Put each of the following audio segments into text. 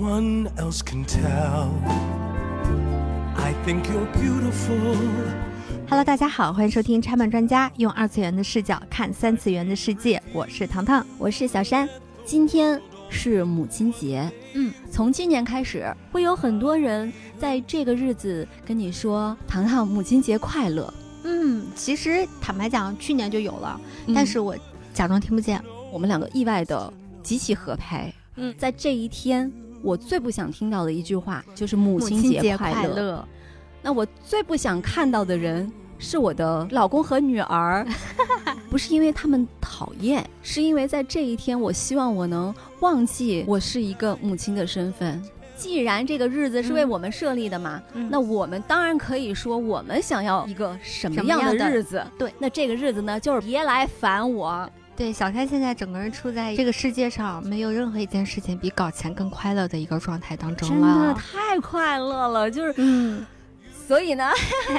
one else can tell. I think you're beautiful. Hello，大家好，欢迎收听拆漫专家，用二次元的视角看三次元的世界。我是糖糖，我是小山。今天是母亲节，嗯，从今年开始，会有很多人在这个日子跟你说“糖糖，母亲节快乐”。嗯，其实坦白讲，去年就有了，但是我假装听不见。我们两个意外的极其合拍。嗯，在这一天，我最不想听到的一句话就是“母亲节快乐”。那我最不想看到的人是我的老公和女儿，不是因为他们讨厌，是因为在这一天，我希望我能忘记我是一个母亲的身份。既然这个日子是为我们设立的嘛，那我们当然可以说我们想要一个什么样的日子。对，那这个日子呢，就是别来烦我。对，小开现在整个人处在这个世界上，没有任何一件事情比搞钱更快乐的一个状态当中了。真的太快乐了，就是嗯。所以呢，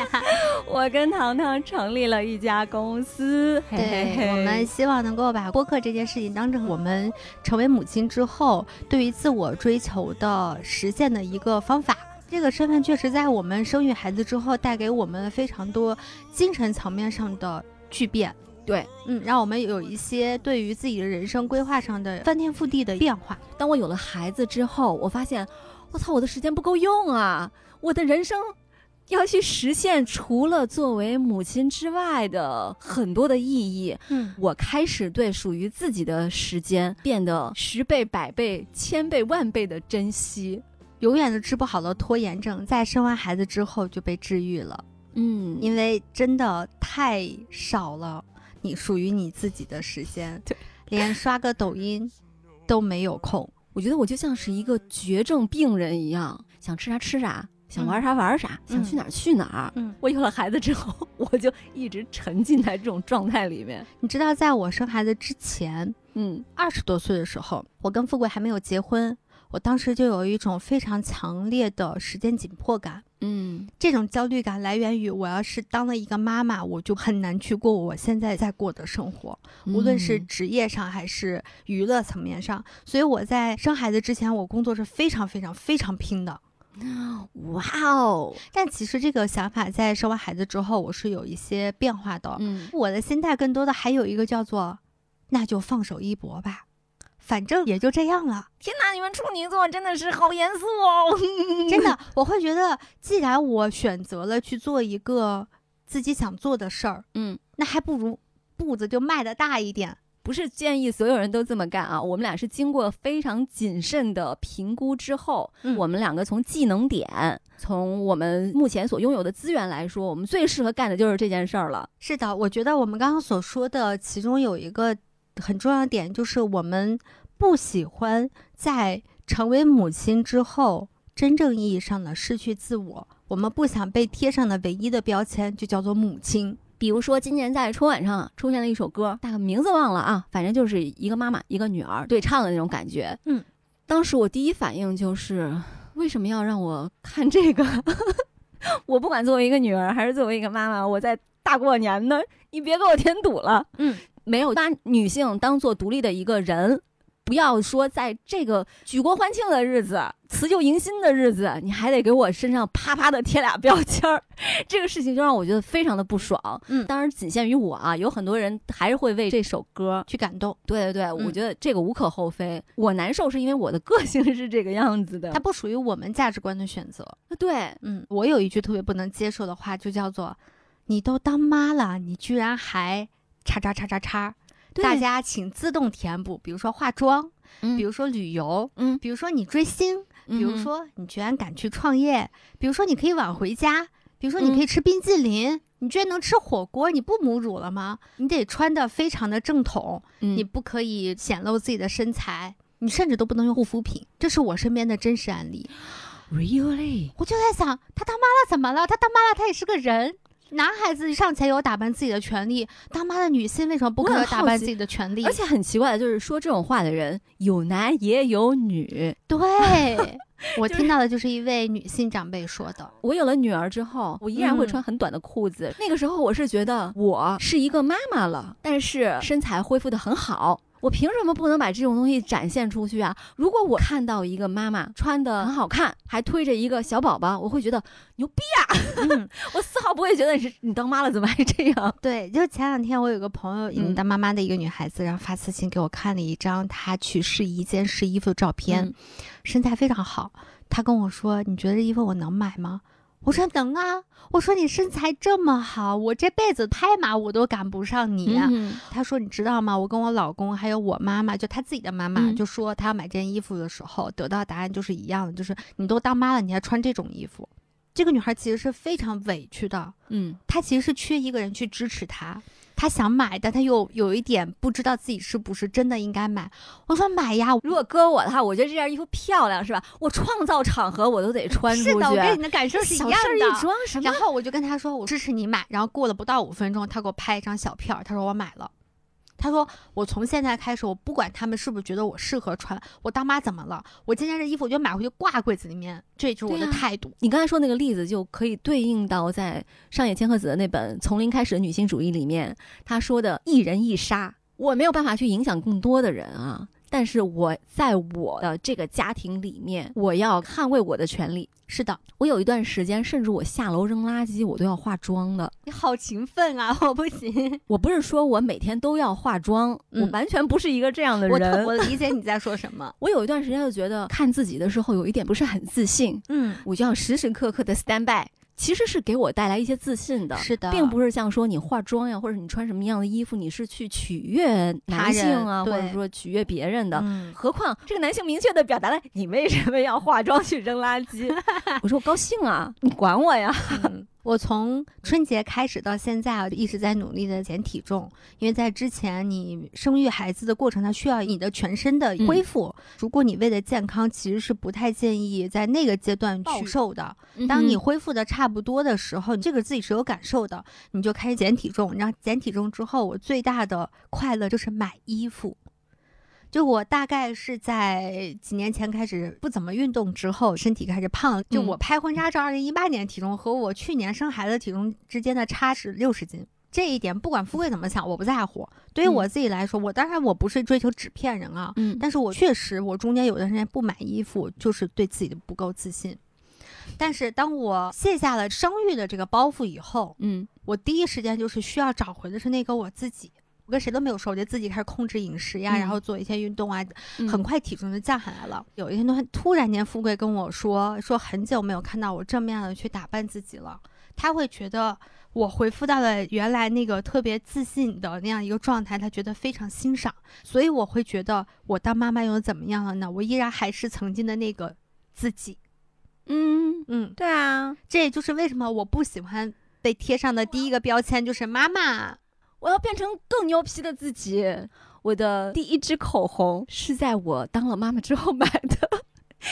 我跟糖糖成立了一家公司。对，我们希望能够把播客这件事情当成我们成为母亲之后对于自我追求的实现的一个方法。这个身份确实在我们生育孩子之后带给我们非常多精神层面上的巨变。对，嗯，让我们有一些对于自己的人生规划上的翻天覆地的变化。当我有了孩子之后，我发现，我操，我的时间不够用啊！我的人生。要去实现除了作为母亲之外的很多的意义，嗯，我开始对属于自己的时间变得十倍、百倍、千倍、万倍的珍惜。永远都治不好的拖延症，在生完孩子之后就被治愈了。嗯，因为真的太少了，你属于你自己的时间，对，连刷个抖音都没有空。我觉得我就像是一个绝症病人一样，想吃啥吃啥。想玩啥玩啥，想去哪儿去哪儿。嗯，我有了孩子之后，我就一直沉浸在这种状态里面。你知道，在我生孩子之前，嗯，二十多岁的时候，我跟富贵还没有结婚，我当时就有一种非常强烈的时间紧迫感。嗯，这种焦虑感来源于我要是当了一个妈妈，我就很难去过我现在在过的生活，无论是职业上还是娱乐层面上。所以我在生孩子之前，我工作是非常非常非常拼的。哇哦！但其实这个想法在生完孩子之后，我是有一些变化的。嗯，我的心态更多的还有一个叫做，那就放手一搏吧，反正也就这样了。天哪，你们处女座真的是好严肃哦！真的，我会觉得，既然我选择了去做一个自己想做的事儿，嗯，那还不如步子就迈的大一点。不是建议所有人都这么干啊！我们俩是经过非常谨慎的评估之后，我们两个从技能点，从我们目前所拥有的资源来说，我们最适合干的就是这件事儿了。是的，我觉得我们刚刚所说的其中有一个很重要的点，就是我们不喜欢在成为母亲之后真正意义上的失去自我，我们不想被贴上的唯一的标签就叫做母亲。比如说，今年在春晚上出现了一首歌，大概名字忘了啊，反正就是一个妈妈一个女儿对唱的那种感觉。嗯，当时我第一反应就是，为什么要让我看这个？我不管作为一个女儿还是作为一个妈妈，我在大过年的，你别给我添堵了。嗯，没有把女性当做独立的一个人。不要说在这个举国欢庆的日子、辞旧迎新的日子，你还得给我身上啪啪的贴俩标签儿，这个事情就让我觉得非常的不爽。嗯，当然仅限于我啊，有很多人还是会为这首歌去感动。对对对，我觉得这个无可厚非。我难受是因为我的个性是这个样子的，它不属于我们价值观的选择。对，嗯，我有一句特别不能接受的话，就叫做：“你都当妈了，你居然还叉叉叉叉叉。”大家请自动填补，比如说化妆，嗯，比如说旅游，嗯，比如说你追星，比如说你居然敢去创业，比如说你可以晚回家，比如说你可以吃冰激凌，你居然能吃火锅，你不母乳了吗？你得穿的非常的正统，你不可以显露自己的身材，你甚至都不能用护肤品。这是我身边的真实案例。Really？我就在想，他当妈了怎么了？他当妈了，他也是个人。男孩子尚且有打扮自己的权利，当妈的女性为什么不可以打扮自己的权利？而且很奇怪的就是说这种话的人有男也有女。对，我听到的就是一位女性长辈说的。我有了女儿之后，我依然会穿很短的裤子。那个时候我是觉得我是一个妈妈了，但是身材恢复的很好。我凭什么不能把这种东西展现出去啊？如果我看到一个妈妈穿的很好看，还推着一个小宝宝，我会觉得牛逼啊！嗯 我丝毫不会觉得你是你当妈了怎么还这样？对，就前两天我有个朋友，嗯嗯，当妈妈的一个女孩子，然后发私信给我看了一张她去试衣间试衣服的照片，嗯身材非常好。她跟我说：“你觉得这衣服我能买吗？”我说：“能啊。”我说：“你身材这么好，我这辈子拍马我都赶不上你。嗯她说：“你知道吗？我跟我老公还有我妈妈，就她自己的妈妈，嗯就说她要买这件衣服的时候，得到答案就是一样的，就是你都当妈了，你还穿这种衣服。”这个女孩其实是非常委屈的，嗯她其实是缺一个人去支持她。她想买，但他又有一点不知道自己是不是真的应该买。我说买呀，如果搁我的话，我觉得这件衣服漂亮是吧？我创造场合我都得穿出去。是的，我跟你的感受是一样的。一桩什么然？后我就跟他说，我支持你买。然后过了不到五分钟，他给我拍一张小票，他说我买了。她说我从现在开始，我不管他们是不是觉得我适合穿，我当妈怎么了？我今天这衣服我就买回去挂柜子里面，这就是我的态度。你刚才说那个例子就可以对应到在上野千鹤子的那本《从零开始的女性主义》里面，他说的“一人一杀”，我没有办法去影响更多的人啊，但是我在我的这个家庭里面，我要捍卫我的权利。是的，我有一段时间，甚至我下楼扔垃圾，我都要化妆的。你好勤奋啊，我不行。我不是说我每天都要化妆，嗯我完全不是一个这样的人我。我理解你在说什么。我有一段时间就觉得看自己的时候有一点不是很自信，嗯，我就要时时刻刻的 stand by，其实是给我带来一些自信的。是的，并不是像说你化妆呀，或者你穿什么样的衣服，你是去取悦男性啊，或者说取悦别人的。嗯何况这个男性明确的表达了你为什么要化妆去扔垃圾，我说我高兴啊，你管我呀。嗯，我从春节开始到现在啊，一直在努力的减体重，因为在之前你生育孩子的过程，它需要你的全身的恢复。如果你为了健康，其实是不太建议在那个阶段去瘦的。当你恢复的差不多的时候，你这个自己是有感受的，你就开始减体重。然后减体重之后，我最大的快乐就是买衣服。就我大概是在几年前开始不怎么运动之后，身体开始胖。就嗯我拍婚纱照，二零一八年体重和我去年生孩子体重之间的差是六十斤。这一点不管富贵怎么想，我不在乎。对于嗯我自己来说，我当然我不是追求纸片人啊，嗯但是我确实我中间有段时间不买衣服，就是对自己的不够自信。但是当我卸下了生育的这个包袱以后，嗯我第一时间就是需要找回的是那个我自己。我跟谁都没有说，我就自己开始控制饮食呀，嗯然后做一些运动啊，嗯很快体重就降下来了。有一天突然突然间，富贵跟我说，说很久没有看到我正面的去打扮自己了。他会觉得我恢复到了原来那个特别自信的那样一个状态，他觉得非常欣赏。所以我会觉得我当妈妈又怎么样了呢？我依然还是曾经的那个自己。嗯，嗯，对啊，这也就是为什么我不喜欢被贴上的第一个标签就是妈妈。我要变成更牛皮的自己。我的第一支口红是在我当了妈妈之后买的，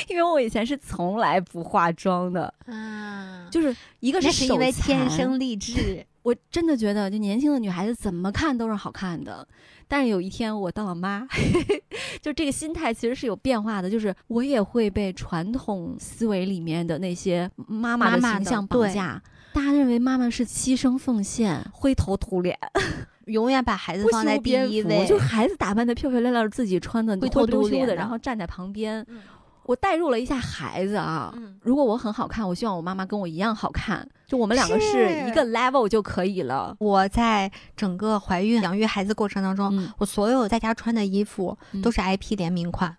因为我以前是从来不化妆的，啊，就是一个那是因为天生丽质。我真的觉得，就年轻的女孩子怎么看都是好看的。但是有一天我当了妈，就这个心态其实是有变化的。就是我也会被传统思维里面的那些妈妈的妈妈的形象绑架。大家认为妈妈是牺牲奉献、灰头土脸、永远把孩子放在第一位，就孩子打扮的漂漂亮亮，自己穿的灰头土脸的。然后站在旁边。嗯。我代入了一下孩子啊，嗯。如果我很好看，我希望我妈妈跟我一样好看，就我们两个是是。一个 level 就可以了。我在整个怀孕、养育孩子过程当中，嗯，我所有在家穿的衣服嗯。都是 IP 联名款，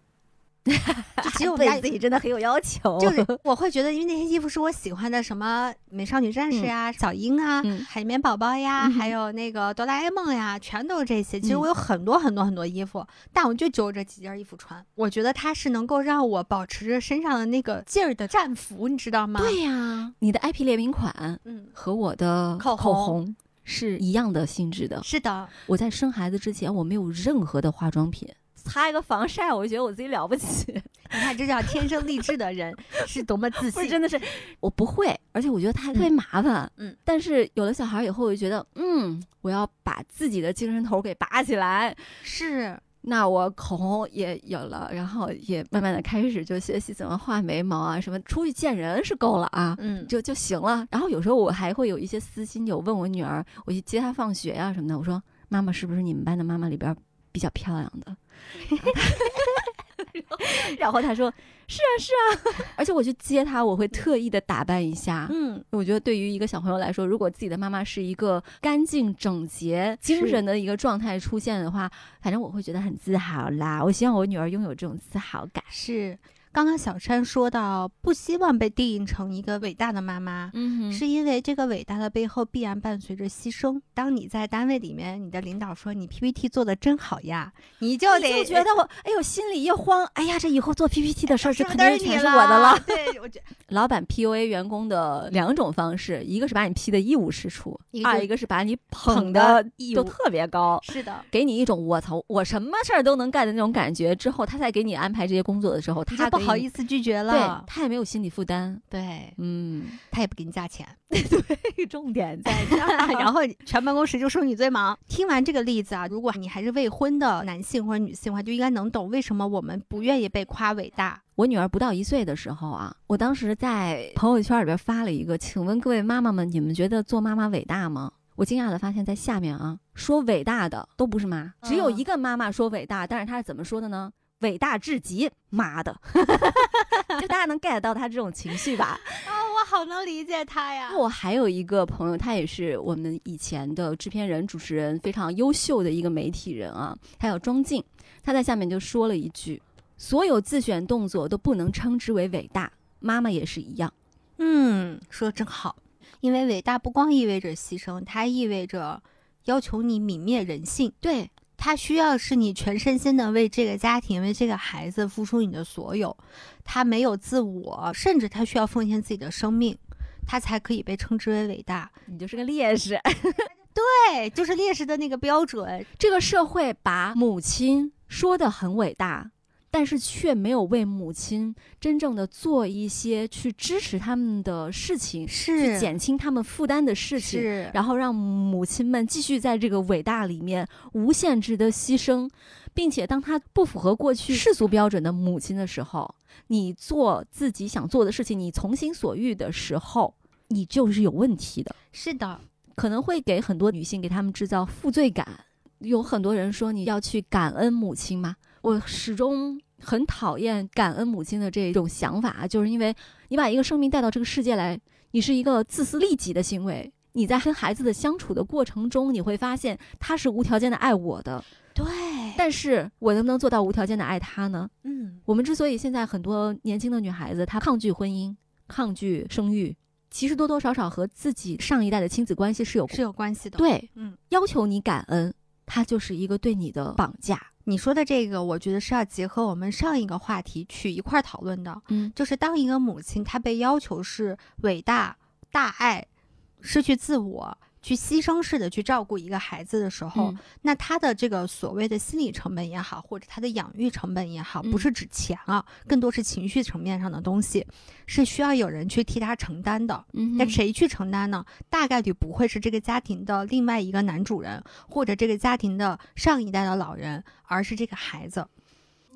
就只有我们家对自己真的很有要求，就 是我会觉得，因为那些衣服是我喜欢的，什么美少女战士呀、小樱啊、嗯海绵宝宝呀，嗯还有那个哆啦 A 梦呀，全都是这些。其实嗯我有很多很多很多衣服，但我就只有这几件衣服穿。我觉得它是能够让我保持着身上的那个劲儿的战服，你知道吗？，对呀，你的 IP 联名款嗯，和我的口口红红是一样的性质的。是的，我在生孩子之前，我没有任何的化妆品，擦一个防晒，我就觉得我自己了不起。你看，这叫天生丽质的人 是多么自信。真的是我不会，而且我觉得它特别麻烦。嗯，但是有了小孩以后，我就觉得，嗯，我要把自己的精神头给拔起来。是，那我口红也有了，然后也慢慢的开始就学习怎么画眉毛啊，什么出去见人是够了啊。嗯，就就行了。然后有时候我还会有一些私心，就问我女儿，我去接她放学呀、什么的，我说妈妈是不是你们班的妈妈里边比较漂亮的？然后他说：“是啊，是啊。”而且我去接他，我会特意的打扮一下。嗯，我觉得对于一个小朋友来说，如果自己的妈妈是一个干净整洁、精神的一个状态出现的话，反正我会觉得很自豪啦。我希望我女儿拥有这种自豪感。是。刚刚小山说到，不希望被定义成一个伟大的妈妈，嗯是因为这个伟大的背后必然伴随着牺牲。当你在单位里面，你的领导说你 PPT 做的真好呀，你就得觉得我，哎呦，心里一慌，哎呀，这以后做 PPT 的事儿，是肯定全是我的了。对，我觉 老板 PUA 员工的两种方式，一个是把你 P 的一无是处，二一个是把你捧的都特别高。是的，给你一种我操，我什么事儿都能干的那种感觉。之后他再给你安排这些工作的时候，他不好意思拒绝了。对他也没有心理负担。对，嗯，他也不给你加钱。对，重点在这儿。然后全办公室就说你最忙。听完这个例子啊，如果你还是未婚的男性或者女性的话，就应该能懂为什么我们不愿意被夸伟大。我女儿不到一岁的时候啊，我当时在朋友圈里边发了一个，请问各位妈妈们，你们觉得做妈妈伟大吗？我惊讶的发现，在下面啊，说伟大的都不是妈，只有一个妈妈说伟大，但是她是怎么说的呢？伟大至极，妈的！就大家能 get 到他这种情绪吧？啊，我好能理解他呀。我还有一个朋友，他也是我们以前的制片人、主持人，非常优秀的一个媒体人啊。他叫庄静，他在下面就说了一句：“所有自选动作都不能称之为伟大，妈妈也是一样。”嗯，说的真好。因为伟大不光意味着牺牲，它意味着要求你泯灭人性。对。他需要是你全身心的为这个家庭、为这个孩子付出你的所有，他没有自我，甚至他需要奉献自己的生命，他才可以被称之为伟大。你就是个烈士，对，就是烈士的那个标准。这个社会把母亲说的很伟大。但是却没有为母亲真正的做一些去支持他们的事情，是去减轻他们负担的事情，是然后让母亲们继续在这个伟大里面无限制的牺牲，并且当她不符合过去世俗标准的母亲的时候，你做自己想做的事情，你从心所欲的时候，你就是有问题的。是的，可能会给很多女性给他们制造负罪感。有很多人说你要去感恩母亲吗？我始终很讨厌感恩母亲的这种想法，就是因为你把一个生命带到这个世界来，你是一个自私利己的行为。你在跟孩子的相处的过程中，你会发现他是无条件的爱我的，对。但是我能不能做到无条件的爱他呢？嗯，我们之所以现在很多年轻的女孩子她抗拒婚姻、抗拒生育，其实多多少少和自己上一代的亲子关系是有是有关系的。对，嗯，要求你感恩，它就是一个对你的绑架。你说的这个，我觉得是要结合我们上一个话题去一块儿讨论的。嗯，就是当一个母亲她被要求是伟大、大爱、失去自我、去牺牲式的去照顾一个孩子的时候，嗯那他的这个所谓的心理成本也好，或者他的养育成本也好，嗯不是指钱啊，更多是情绪层面上的东西，是需要有人去替他承担的。那谁去承担呢？大概率不会是这个家庭的另外一个男主人，或者这个家庭的上一代的老人，而是这个孩子，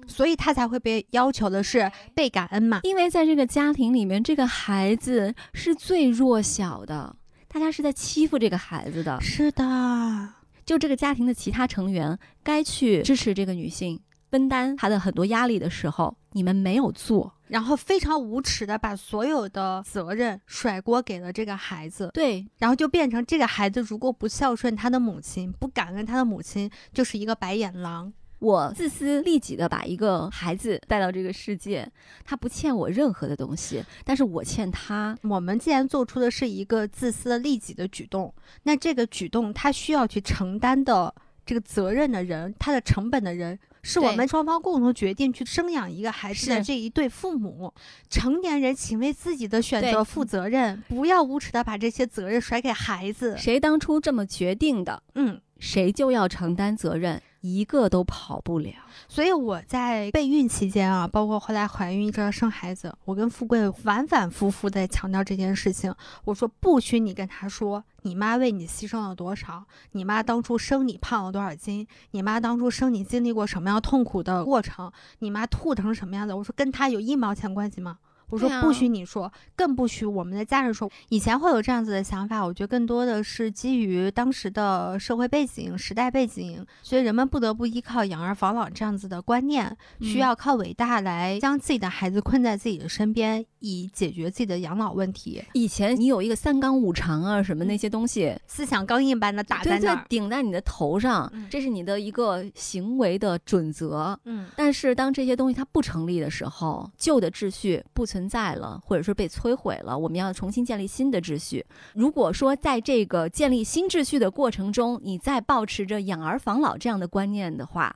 所以他才会被要求的是被感恩嘛。因为在这个家庭里面，这个孩子是最弱小的，大家是在欺负这个孩子的。是的，就这个家庭的其他成员该去支持这个女性，分担她的很多压力的时候，你们没有做。然后非常无耻的把所有的责任甩锅给了这个孩子，对，然后就变成这个孩子如果不孝顺他的母亲，不感恩他的母亲，就是一个白眼狼。我自私利己的把一个孩子带到这个世界，他不欠我任何的东西，但是我欠他。我们既然做出的是一个自私利己的举动，那这个举动他需要去承担的这个责任的人，他的成本的人，是我们双方共同决定去生养一个孩子的这一对父母。成年人，请为自己的选择负责任，不要无耻的把这些责任甩给孩子。谁当初这么决定的，嗯，谁就要承担责任，一个都跑不了。所以我在备孕期间啊，包括后来怀孕一直到生孩子，我跟富贵反反复复在强调这件事情。我说不许你跟他说你妈为你牺牲了多少，你妈当初生你胖了多少斤，你妈当初生你经历过什么样痛苦的过程，你妈吐成什么样子。我说跟他有一毛钱关系吗？我说不许你说，更不许我们的家人说。以前会有这样子的想法，我觉得更多的是基于当时的社会背景、时代背景，所以人们不得不依靠养儿防老这样子的观念，需嗯要靠伟大来将自己的孩子困在自己的身边，以解决自己的养老问题。以前你有一个三纲五常啊，什么那些东西，思想钢印般的打在那儿，，顶在你的头上嗯，这是你的一个行为的准则。嗯但是当这些东西它不成立的时候，旧的秩序不存在了，或者说被摧毁了，我们要重新建立新的秩序。如果说在这个建立新秩序的过程中，你再保持着养儿防老这样的观念的话，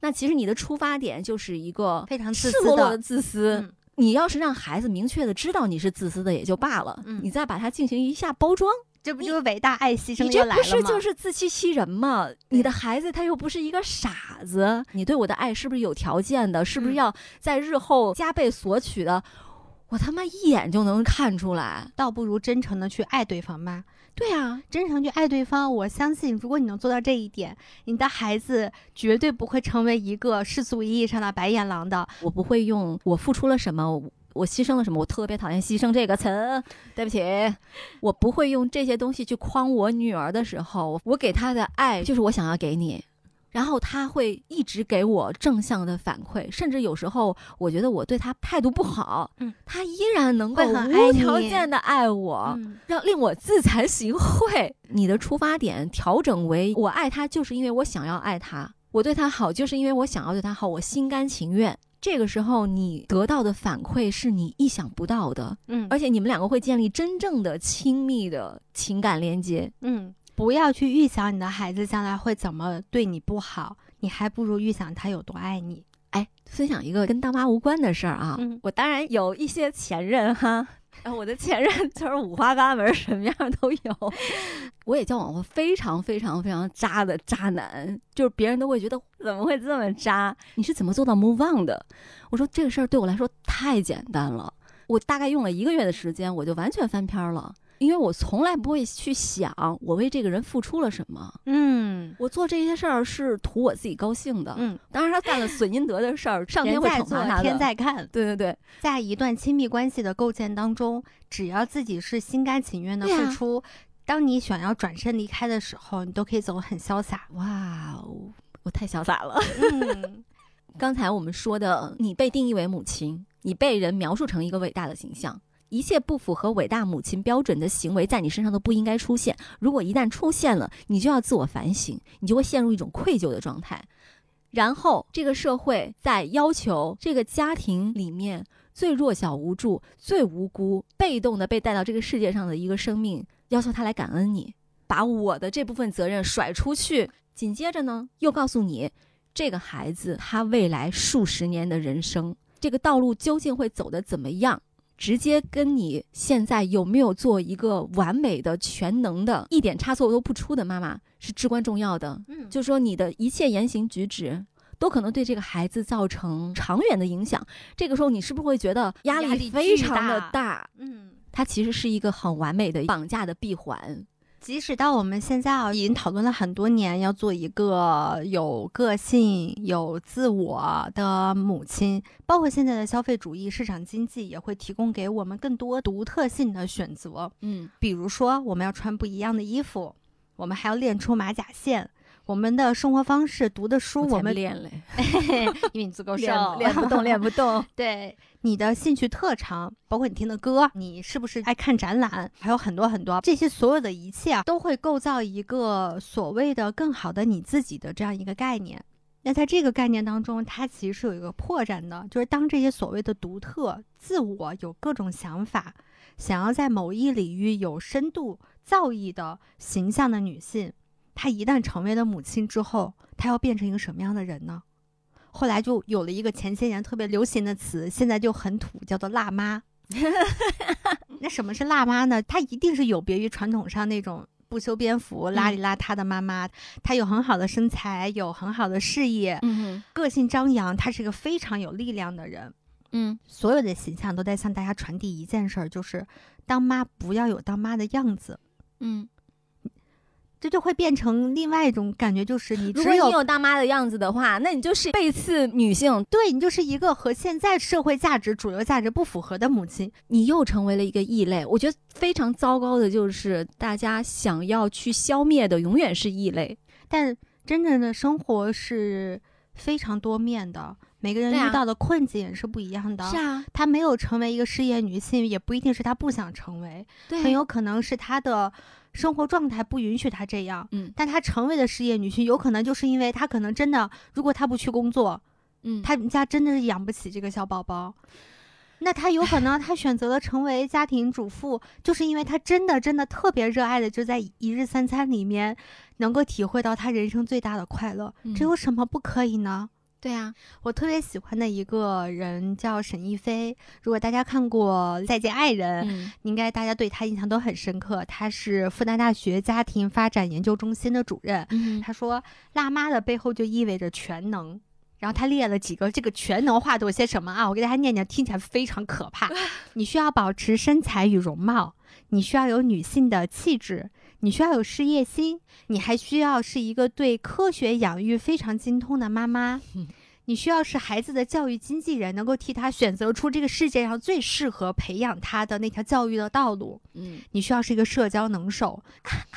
那其实你的出发点就是一个非常自赤私的裸裸的自私。嗯你要是让孩子明确的知道你是自私的也就罢了，嗯你再把它进行一下包装，这不就是伟大爱牺牲你这又来了吗？不是就是自欺欺人吗？你的孩子他又不是一个傻子，你对我的爱是不是有条件的？是不是嗯要在日后加倍索取的？我他妈一眼就能看出来。倒不如真诚的去爱对方吧。对啊，真诚去爱对方，我相信，如果你能做到这一点，你的孩子绝对不会成为一个世俗意义上的白眼狼的。我不会用我付出了什么，我牺牲了什么，我特别讨厌“牺牲”这个词。对不起，我不会用这些东西去框我女儿的时候，我给她的爱就是我想要给你。然后他会一直给我正向的反馈，甚至有时候我觉得我对他态度不好，嗯，他依然能够很无条件的爱我，嗯让令我自惭形秽。你的出发点调整为我爱他，就是因为我想要爱他；我对他好，就是因为我想要对他好，我心甘情愿。这个时候，你得到的反馈是你意想不到的，嗯而且你们两个会建立真正的亲密的情感连接。嗯，不要去预想你的孩子将来会怎么对你不好，你还不如预想他有多爱你。哎，分享一个跟当妈无关的事儿啊，嗯我当然有一些前任哈。呃我的前任就是五花八门，什么样都有。我也交往过非常非常非常渣的渣男，就是别人都会觉得怎么会这么渣？你是怎么做到 move on 的？我说这个事儿对我来说太简单了，我大概用了一个月的时间，我就完全翻篇儿了。因为我从来不会去想我为这个人付出了什么，嗯我做这些事儿是图我自己高兴的。嗯，当然，他干了损阴德的事儿，上天会惩罚他的。天在看。对对对，在一段亲密关系的构建当中，只要自己是心甘情愿的付出，当你想要转身离开的时候，你都可以走得很潇洒。哇哦，我太潇洒了。嗯 刚才我们说的，你被定义为母亲，你被人描述成一个伟大的形象，一切不符合伟大母亲标准的行为在你身上都不应该出现。如果一旦出现了，你就要自我反省，你就会陷入一种愧疚的状态。然后，这个社会在要求这个家庭里面最弱小无助、最无辜、被动的被带到这个世界上的一个生命，要求他来感恩你，把我的这部分责任甩出去。紧接着呢，又告诉你，这个孩子他未来数十年的人生，这个道路究竟会走得怎么样？直接跟你现在有没有做一个完美的、全能的、一点差错都不出的妈妈是至关重要的。嗯就说你的一切言行举止。都可能对这个孩子造成长远的影响。这个时候，你是不是会觉得压压力力非常的大大？嗯。它其实是一个很完美的绑架的闭环。即使到我们现在啊，已经讨论了很多年，要做一个有个性、有自我的母亲，包括现在的消费主义、市场经济也会提供给我们更多独特性的选择。嗯，比如说，我们要穿不一样的衣服，我们还要练出马甲线。我们的生活方式、读的书，我们练嘞，因为你足够 练瘦，练不动，练不动。对你的兴趣特长，包括你听的歌，你是不是爱看展览，还有很多很多这些所有的一切啊，都会构造一个所谓的更好的你自己的这样一个概念。那在这个概念当中，它其实是有一个破绽的，就是当这些所谓的独特、自我有各种想法，想要在某一领域有深度造诣的形象的女性，她一旦成为了母亲之后，她要变成一个什么样的人呢？后来就有了一个前些年特别流行的词，现在就很土，叫做“辣妈 ”。那什么是辣妈呢？她一定是有别于传统上那种不修边幅、邋里邋遢的妈妈。她有很好的身材，有很好的事业，嗯个性张扬。她是一个非常有力量的人。嗯所有的形象都在向大家传递一件事儿，就是当妈不要有当妈的样子。嗯这就会变成另外一种感觉，就是你如果你有有大妈的样子的话，那你就是背刺女性，对你就是一个和现在社会价值、主流价值不符合的母亲。你又成为了一个异类。我觉得非常糟糕的就是大家想要去消灭的永远是异类。但真正的生活是非常多面的，每个人遇到的困境也是不一样的。啊，她没有成为一个事业女性，也不一定是她不想成为，很有可能是她的生活状态不允许她这样。嗯但她成为了事业女性，有可能就是因为她可能真的，如果她不去工作，嗯，他们家真的是养不起这个小宝宝。那她有可能，她选择了成为家庭主妇，就是因为她真的真的特别热爱的，就在一日三餐里面能够体会到她人生最大的快乐。这嗯有什么不可以呢？对啊，我特别喜欢的一个人叫沈亦菲，如果大家看过《再见爱人》，嗯应该大家对她印象都很深刻。她是复旦大学家庭发展研究中心的主任。嗯他说，辣妈的背后就意味着全能。然后他列了几个这个全能化都有些什么啊？我给大家念念，听起来非常可怕。你需要保持身材与容貌，你需要有女性的气质，你需要有事业心，你还需要是一个对科学养育非常精通的妈妈。你需要是孩子的教育经纪人，能够替他选择出这个世界上最适合培养他的那条教育的道路。嗯你需要是一个社交能手，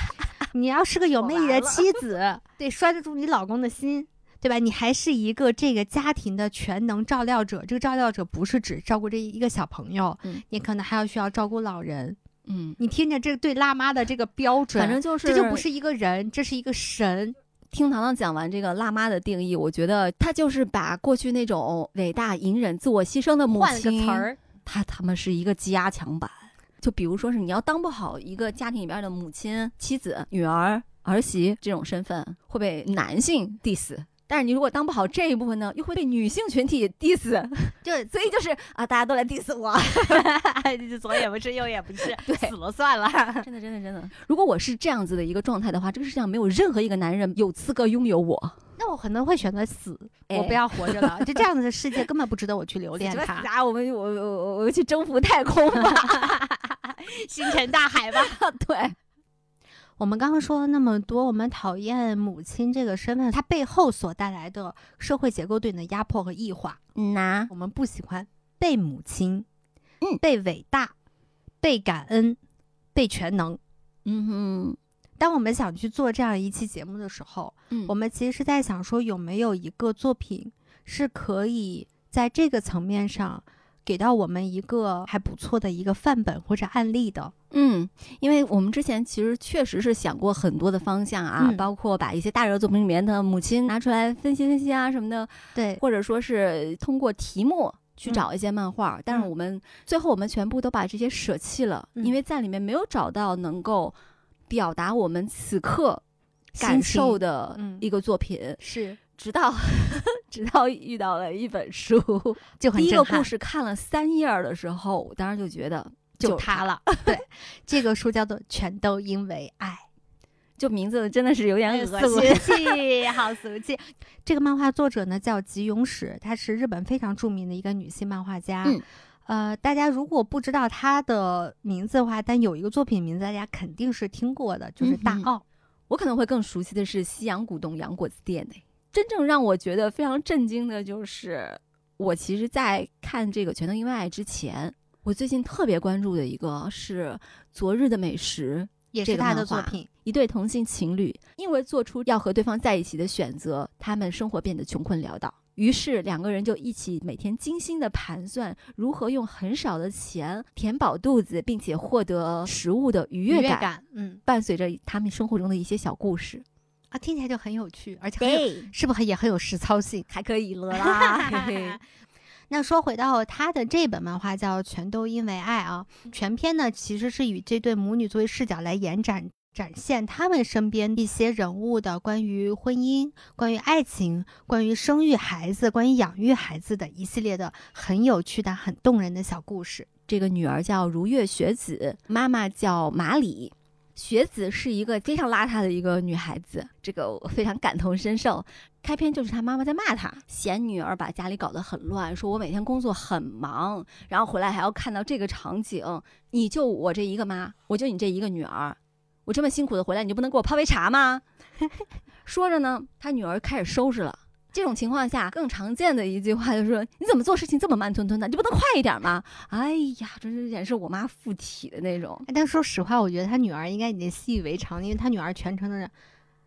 你要是个有魅力的妻子，对，拴得住你老公的心，对吧？你还是一个这个家庭的全能照料者。这个照料者不是只照顾这一个小朋友，嗯你可能还要需要照顾老人。嗯，你听着，这对辣妈的这个标准，反正就是这就不是一个人，这是一个神。听糖糖讲完这个辣妈的定义，我觉得她就是把过去那种伟大、隐忍、自我牺牲的母亲换了个，词儿，她他们是一个加强版。就比如说是你要当不好一个家庭里边的母亲、妻子、女儿、儿媳这种身份，会被男性 diss。但是你如果当不好这一部分呢，又会被女性群体 diss，就所以就是啊，大家都来 diss 我。左也不是，右也不是，对死了算了。真的，真的，真的。如果我是这样子的一个状态的话，这个世界上没有任何一个男人有资格拥有我。那我可能会选择死，我哎不要活着了。就这样子的世界根本不值得我去留恋它。啊，我们我我我我去征服太空吧。星辰大海吧。对，我们刚刚说了那么多，我们讨厌母亲这个身份，它背后所带来的社会结构对你的压迫和异化。嗯呐我们不喜欢被母亲，嗯被伟大，被感恩，被全能。嗯哼，当我们想去做这样一期节目的时候，嗯我们其实是在想说，有没有一个作品是可以在这个层面上给到我们一个还不错的一个范本或者案例的。嗯，因为我们之前其实确实是想过很多的方向啊，嗯包括把一些大热作品里面的母亲拿出来分析分析啊什么的，对，或者说是通过题目。去嗯找一些漫画，但是嗯我们最后我们全部都把这些舍弃了，嗯因为在里面没有找到能够表达我们此刻感受的嗯一个作品。是直到 直到遇到了一本书，就很第一个故事看了三页儿的时候，我当时就觉得就是他了。对，这个书叫做《全都因为爱就名字真的是有》，点恶俗心。气，好俗气。这个漫画作者呢叫吉永史，她是日本非常著名的一个女性漫画家。嗯呃，大家如果不知道她的名字的话，但有一个作品名字大家肯定是听过的，就是《大奥》。我可能会更熟悉的是西洋古董洋果子店诶。真正让我觉得非常震惊的就是，我其实，在看这个《全能因为爱》之前，我最近特别关注的一个是《昨日的美食》。也是他的作品。一对同性情侣因为做出要和对方在一起的选择，他们生活变得穷困潦倒。于是两个人就一起每天精心的盘算如何用很少的钱填饱肚子，并且获得食物的愉愉悦感。悦感，嗯伴随着他们生活中的一些小故事，啊，听起来就很有趣，而且是不是也很有实操性？还可以了 啦。那说回到他的这本漫画叫《全都因为爱》啊，全篇呢其实是以这对母女作为视角来延展。展现他们身边一些人物的关于婚姻、关于爱情、关于生育孩子、关于养育孩子的一系列的很有趣但很动人的小故事。这个女儿叫如月雪子，妈妈叫马里。雪子是一个非常邋遢的一个女孩子，这个我非常感同身受。开篇就是她妈妈在骂她，嫌女儿把家里搞得很乱，说我每天工作很忙，然后回来还要看到这个场景，你就我这一个妈，我就你这一个女儿，我这么辛苦的回来，你就不能给我泡杯茶吗？说着呢，他女儿开始收拾了。这种情况下，更常见的一句话就是说：“你怎么做事情这么慢吞吞的？你就不能快一点吗？”哎呀，这是也是我妈附体的那种。但说实话，我觉得他女儿应该已经习以为常，因为他女儿全程都是，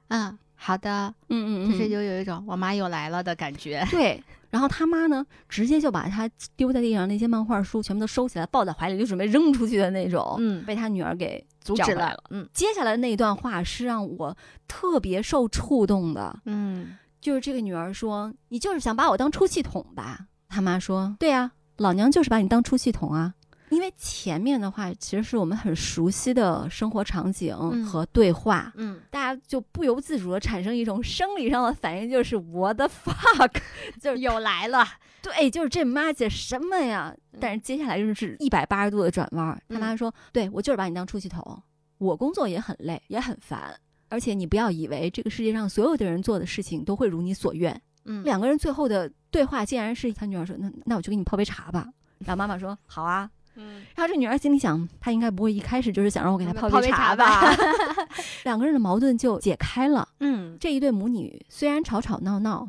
嗯，好的，嗯嗯，就是就有一种我妈又来了的感觉。对，然后他妈呢，直接就把他丢在地上那些漫画书全部都收起来，抱在怀里，就准备扔出去的那种。嗯，被他女儿给阻止了。嗯，接下来那一段话是让我特别受触动的。嗯。就是这个女儿说：“你就是想把我当出气筒吧？”他妈说：“对呀，老娘就是把你当出气筒啊！因为前面的话其实是我们很熟悉的生活场景和对话，嗯，大家就不由自主的产生一种生理上的反应，就是我的 fuck，就是又来了。对，就是这妈姐什么呀？但是接下来就是一百八十度的转弯。他妈说：‘对我就是把你当出气筒，我工作也很累，也很烦。’”而且你不要以为这个世界上所有的人做的事情都会如你所愿。嗯，两个人最后的对话竟然是他女儿说：“那那我就给你泡杯茶吧。”然后妈妈说：“好啊。”嗯，然后这女儿心里想，她应该不会一开始就是想让我给她泡杯茶吧？两个人的矛盾就解开了。嗯，这一对母女虽然吵吵闹闹。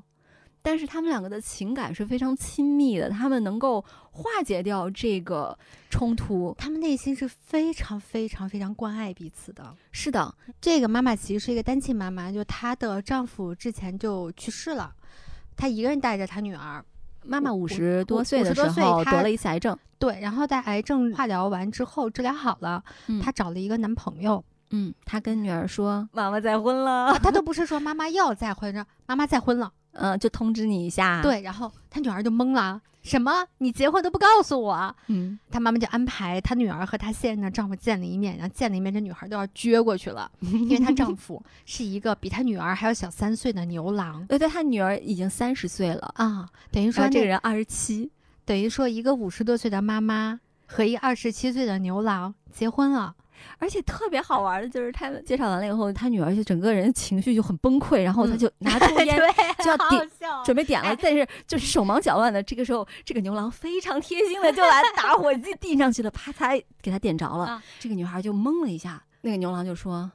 但是他们两个的情感是非常亲密的，他们能够化解掉这个冲突，他们内心是非常非常非常关爱彼此的。是的，这个妈妈其实是一个单亲妈妈，就她的丈夫之前就去世了，她一个人带着她女儿。妈妈五十多岁的时候得了一次癌症，对，然后在癌症化疗完之后治疗好了，她找了一个男朋友。嗯，她跟女儿说：“妈妈再婚了。”她都不是说妈妈要再婚，妈妈再婚了。嗯，就通知你一下。对，然后他女儿就懵了，什么？你结婚都不告诉我？嗯，他妈妈就安排他女儿和她现任的丈夫见了一面，然后见了一面，这女孩都要撅过去了，因为她丈 夫是一个比她女儿还要小三岁的牛郎。对，她女儿已经三十岁了啊，等于说这个人二十七，等于说一个五十多岁的妈妈和一个二十七岁的牛郎结婚了。而且特别好玩的就是，他介绍完了以后，他女儿就整个人情绪就很崩溃，然后他就拿出 烟就要点，准备点了，但是就是手忙脚乱的。这个时候，这个牛郎非常贴心的就把 打火机递上去了，啪嚓给他点着了。这个女孩就懵了一下，那个牛郎就说。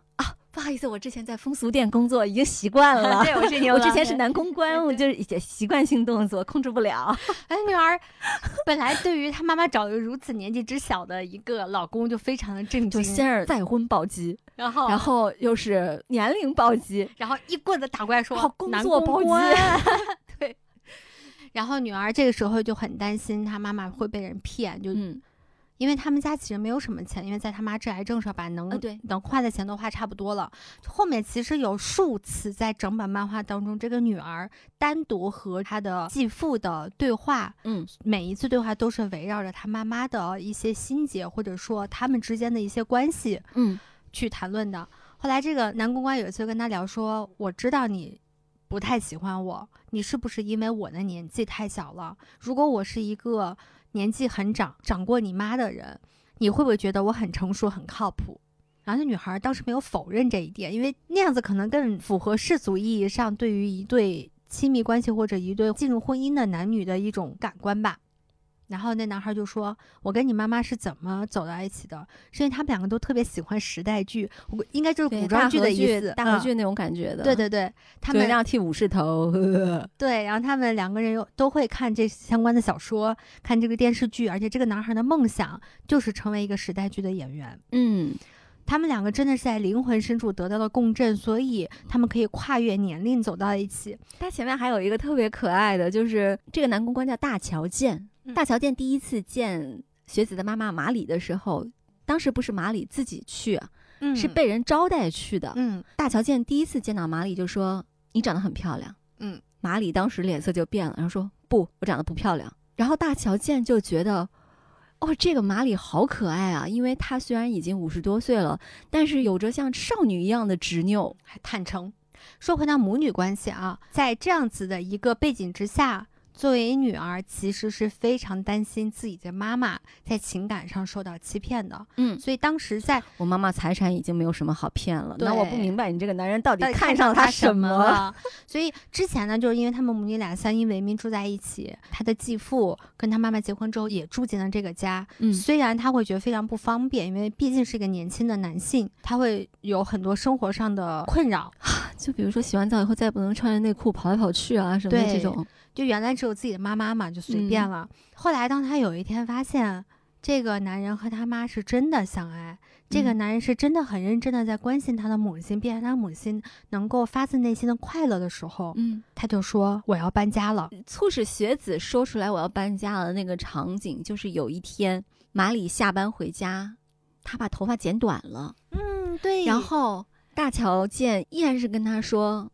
不好意思，我之前在风俗店工作，已经习惯了。对，我是牛 我之前是男公关，我就是一些习惯性动作控制不了。哎，女儿，本来对于她妈妈找一个如此年纪之小的一个老公就非常的震惊，就先是再婚暴击，然后然后又是年龄暴击，然后一棍子打过来说工作暴击。对，然后女儿这个时候就很担心她妈妈会被人骗，就嗯。因为他们家其实没有什么钱，因为在他妈治癌症上把能对能花的钱都花差不多了。后面其实有数次在整本漫画当中，这个女儿单独和她的继父的对话，嗯，每一次对话都是围绕着她妈妈的一些心结，或者说他们之间的一些关系，嗯，去谈论的。后来这个男公关有一次跟他聊说：“我知道你不太喜欢我，你是不是因为我的年纪太小了？如果我是一个……”年纪很长，长过你妈的人，你会不会觉得我很成熟、很靠谱？然后那女孩当时没有否认这一点，因为那样子可能更符合世俗意义上对于一对亲密关系或者一对进入婚姻的男女的一种感官吧。然后那男孩就说：“我跟你妈妈是怎么走到一起的？是因为他们两个都特别喜欢时代剧，我应该就是古装剧的意思，大河剧那种感觉的。对对对，他们要剃武士头。对，然后他们两个人又都会看这相关的小说，看这个电视剧，而且这个男孩的梦想就是成为一个时代剧的演员。嗯，他们两个真的是在灵魂深处得到了共振，所以他们可以跨越年龄走到一起。他前面还有一个特别可爱的，就是这个男公关叫大乔健。大乔健第一次见学子的妈妈马里的时候，当时不是马里自己去，是被人招待去的。嗯，大乔健第一次见到马里就说：“你长得很漂亮。”嗯，马里当时脸色就变了，然后说：“不，我长得不漂亮。”然后大乔健就觉得：“哦，这个马里好可爱啊！因为她虽然已经五十多岁了，但是有着像少女一样的执拗，还坦诚。”说回到母女关系啊，在这样子的一个背景之下。作为女儿，其实是非常担心自己的妈妈在情感上受到欺骗的。嗯，所以当时在我妈妈财产已经没有什么好骗了，对那我不明白你这个男人到底看上她什么了？所以之前呢，就是因为他们母女俩相依为命住在一起，他的继父跟他妈妈结婚之后也住进了这个家。嗯虽然他会觉得非常不方便，因为毕竟是一个年轻的男性，他会有很多生活上的困扰。就比如说洗完澡以后再也不能穿着内裤跑来跑去啊什么的这种，就原来只有自己的妈妈嘛，就随便了。后来当他有一天发现这个男人和他妈是真的相爱，这个嗯男人是真的很认真的在关心他的母亲，并让他母亲能够发自内心的快乐的时候，嗯，他就说我要搬家了。促使学子说出来我要搬家了的那个场景，就是有一天马里下班回家，他把头发剪短了，嗯，对然后大乔见依然是跟他说：“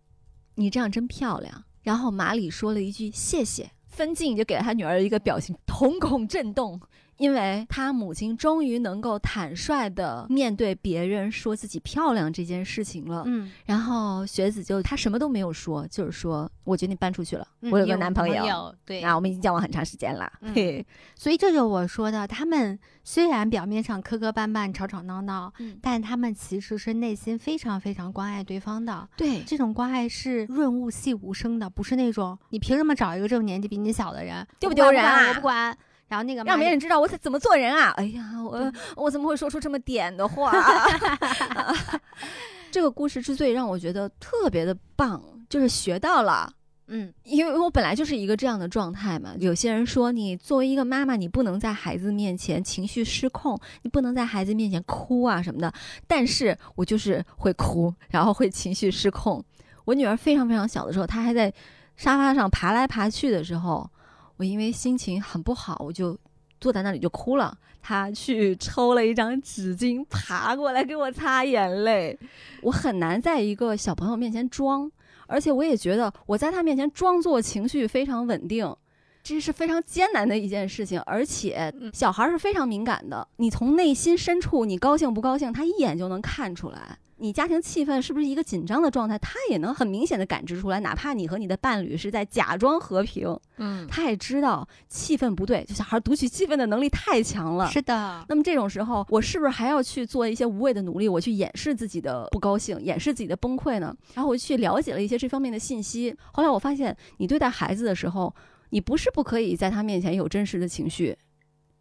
你这样真漂亮。”然后马里说了一句“谢谢”，分镜就给了他女儿一个表情，瞳孔震动，因为他母亲终于能够坦率的面对别人说自己漂亮这件事情了。嗯，然后学子就他什么都没有说，就是说我决定搬出去了，嗯我有个男朋友。友，对啊，我们已经交往很长时间了。嗯嘿，所以这就是我说的，他们虽然表面上磕磕绊绊、吵吵闹闹，嗯，但他们其实是内心非常非常关爱对方的。对，这种关爱是润物细无声的，不是那种你凭什么找一个这种年纪比你小的人，丢不丢人啊我不管。然后那个让别人知道我怎么做人啊！哎呀，我我怎么会说出这么点的话？这个故事之所以让我觉得特别的棒，就是学到了。嗯因为我本来就是一个这样的状态嘛。有些人说，你作为一个妈妈，你不能在孩子面前情绪失控，你不能在孩子面前哭啊什么的。但是我就是会哭，然后会情绪失控。我女儿非常非常小的时候，她还在沙发上爬来爬去的时候，我因为心情很不好，我就坐在那里就哭了。他去抽了一张纸巾，爬过来给我擦眼泪。我很难在一个小朋友面前装。而且我也觉得我在他面前装作情绪非常稳定，这是非常艰难的一件事情。而且嗯小孩是非常敏感的，你从内心深处你高兴不高兴，他一眼就能看出来。你家庭气氛是不是一个紧张的状态，他也能很明显的感知出来。哪怕你和你的伴侣是在假装和平，嗯，他也知道气氛不对。就小孩读取气氛的能力太强了。是的，那么这种时候，我是不是还要去做一些无谓的努力？我去掩饰自己的不高兴，掩饰自己的崩溃呢？然后我去了解了一些这方面的信息。后来我发现，你对待孩子的时候，你不是不可以在他面前有真实的情绪，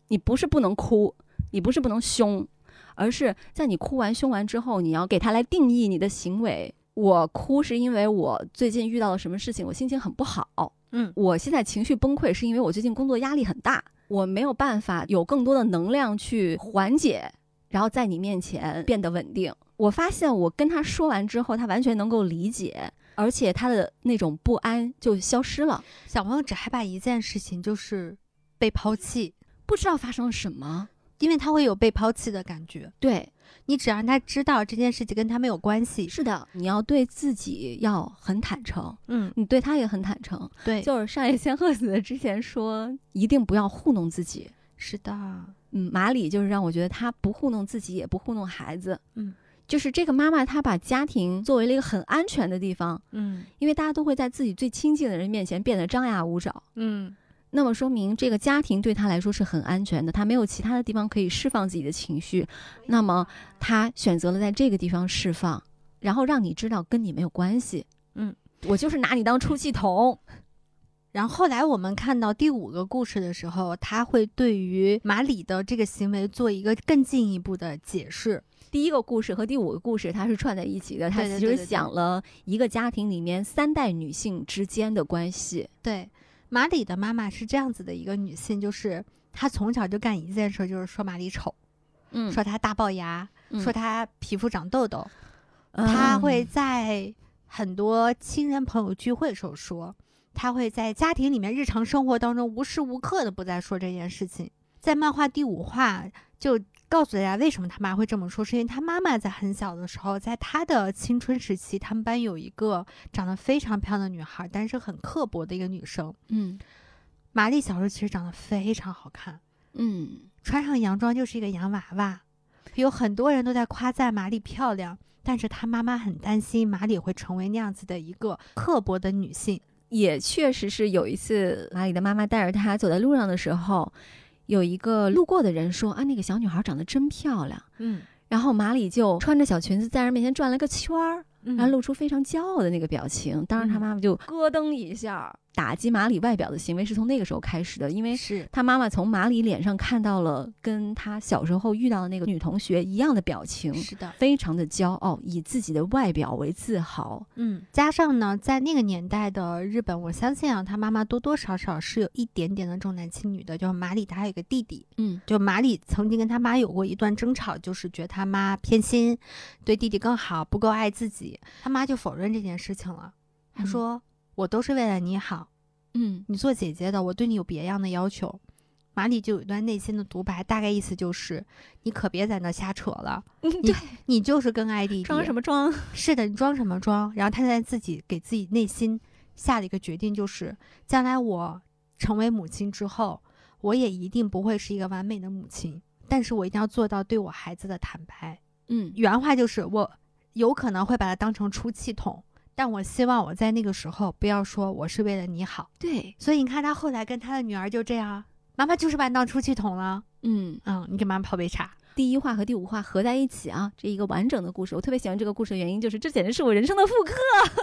你不是不能哭，你不是不能凶，而是在你哭完凶完之后，你要给他来定义你的行为。我哭是因为我最近遇到了什么事情，我心情很不好。嗯我现在情绪崩溃是因为我最近工作压力很大，我没有办法有更多的能量去缓解，然后在你面前变得稳定。我发现我跟他说完之后，他完全能够理解，而且他的那种不安就消失了。小朋友只害怕一件事情，就是被抛弃，不知道发生了什么，因为他会有被抛弃的感觉。对，你只让他知道这件事情跟他没有关系。是的，你要对自己要很坦诚，嗯，你对他也很坦诚。对，就是 上野千鹤子之前说，一定不要糊弄自己。是的，嗯，马里就是让我觉得他不糊弄自己，也不糊弄孩子。嗯，就是这个妈妈，她把家庭作为了一个很安全的地方，嗯因为大家都会在自己最亲近的人面前变得张牙舞爪。嗯那么说明这个家庭对他来说是很安全的，他没有其他的地方可以释放自己的情绪，那么他选择了在这个地方释放，然后让你知道跟你没有关系。嗯，我就是拿你当出气筒。然后后来我们看到第五个故事的时候，他会对于马里的这个行为做一个更进一步的解释。第一个故事和第五个故事它是串在一起的，它其实对对对对对讲了一个家庭里面三代女性之间的关系。对，马里的妈妈是这样子的一个女性，就是她从小就干一件事，就是说马里丑，嗯说她大龅牙，嗯说她皮肤长痘痘。嗯她会在很多亲人朋友聚会的时候说，她会在家庭里面日常生活当中无时无刻的不在说这件事情。在漫画第五话就告诉大家为什么他妈会这么说，是因为他妈妈在很小的时候，在她的青春时期，他们班有一个长得非常漂亮的女孩，但是很刻薄的一个女生。嗯玛丽小时候其实长得非常好看，嗯穿上洋装就是一个洋娃娃，有很多人都在夸赞玛丽漂亮，但是她妈妈很担心玛丽会成为那样子的一个刻薄的女性。也确实是有一次，玛丽的妈妈带着她走在路上的时候，有一个路过的人说：“啊，那个小女孩长得真漂亮。”嗯，然后马里就穿着小裙子在人面前转了个圈儿，然后露出非常骄傲的那个表情。当时他妈妈就咯噔一下。打击马里外表的行为是从那个时候开始的，因为是他妈妈从马里脸上看到了跟他小时候遇到的那个女同学一样的表情，是的，非常的骄傲，以自己的外表为自豪。嗯，加上呢，在那个年代的日本，我相信啊，他妈妈多多少少是有一点点的重男轻女的。就是马里他还有个弟弟，嗯，就马里曾经跟他妈有过一段争吵，就是觉得他妈偏心，对弟弟更好，不够爱自己。他妈就否认这件事情了，他说：“我都是为了你好。”嗯，你做姐姐的，我对你有别样的要求。马里就有一段内心的独白，大概意思就是：你可别在那瞎扯了。嗯，对，你就是跟爱弟弟。装什么装？是的，你装什么装？然后他在自己给自己内心下了一个决定，就是将来我成为母亲之后，我也一定不会是一个完美的母亲，但是我一定要做到对我孩子的坦白。嗯，原话就是我有可能会把它当成出气筒。但我希望我在那个时候不要说我是为了你好，对，所以你看他后来跟他的女儿就这样，妈妈就是把你当出气筒了，嗯嗯，你给妈妈泡杯茶。第一话和第五话合在一起啊，这一个完整的故事，我特别喜欢这个故事的原因就是这简直是我人生的复刻。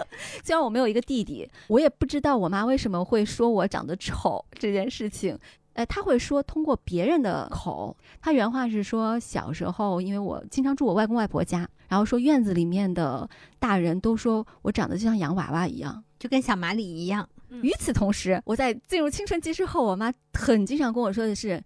虽然我没有一个弟弟，我也不知道我妈为什么会说我长得丑这件事情。呃，他会说通过别人的口，他原话是说小时候，因为我经常住我外公外婆家，然后说院子里面的大人都说我长得就像洋娃娃一样，就跟小马里一样。与此同时，我在进入青春期之后，我妈很经常跟我说的是，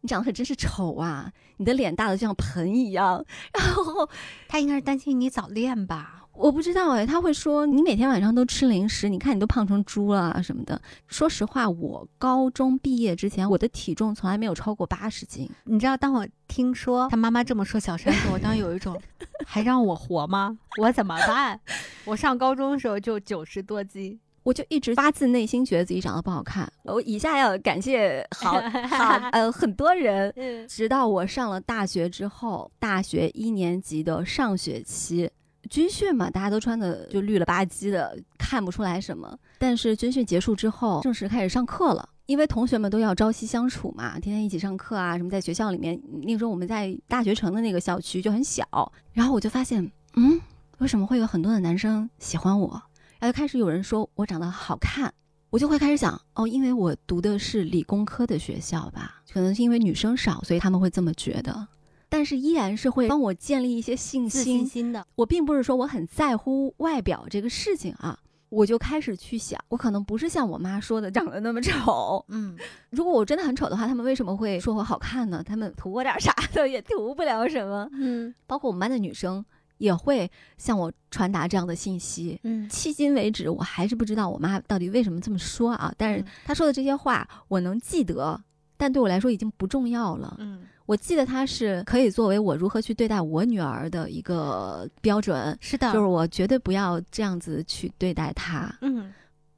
你长得可真是丑啊，你的脸大的就像盆一样。然后她应该是担心你早恋吧。我不知道哎，他会说你每天晚上都吃零食，你看你都胖成猪了什么的。说实话，我高中毕业之前，我的体重从来没有超过八十斤。你知道，当我听说他妈妈这么说小山时，我当时有一种，还让我活吗？我怎么办？我上高中的时候就九十多斤，我就一直发自内心觉得自己长得不好看。我以下要感谢好 好呃很多人，直到我上了大学之后，大学一年级的上学期。军训嘛，大家都穿的就绿了吧唧的，看不出来什么。但是军训结束之后，正式开始上课了，因为同学们都要朝夕相处嘛，天天一起上课啊，什么在学校里面。那个时候我们在大学城的那个校区就很小，然后我就发现，嗯，为什么会有很多的男生喜欢我？然后开始有人说我长得好看，我就会开始想，哦，因为我读的是理工科的学校吧，可能是因为女生少，所以他们会这么觉得。但是依然是会帮我建立一些信心。心的，我并不是说我很在乎外表这个事情啊，我就开始去想，我可能不是像我妈说的长得那么丑。嗯，如果我真的很丑的话，他们为什么会说我好看呢？他们图我点啥的也图不了什么。嗯，包括我们班的女生也会向我传达这样的信息。嗯，迄今为止，我还是不知道我妈到底为什么这么说啊。但是她说的这些话，我能记得，但对我来说已经不重要了。嗯。我记得他是可以作为我如何去对待我女儿的一个标准，是的，就是我绝对不要这样子去对待她。嗯。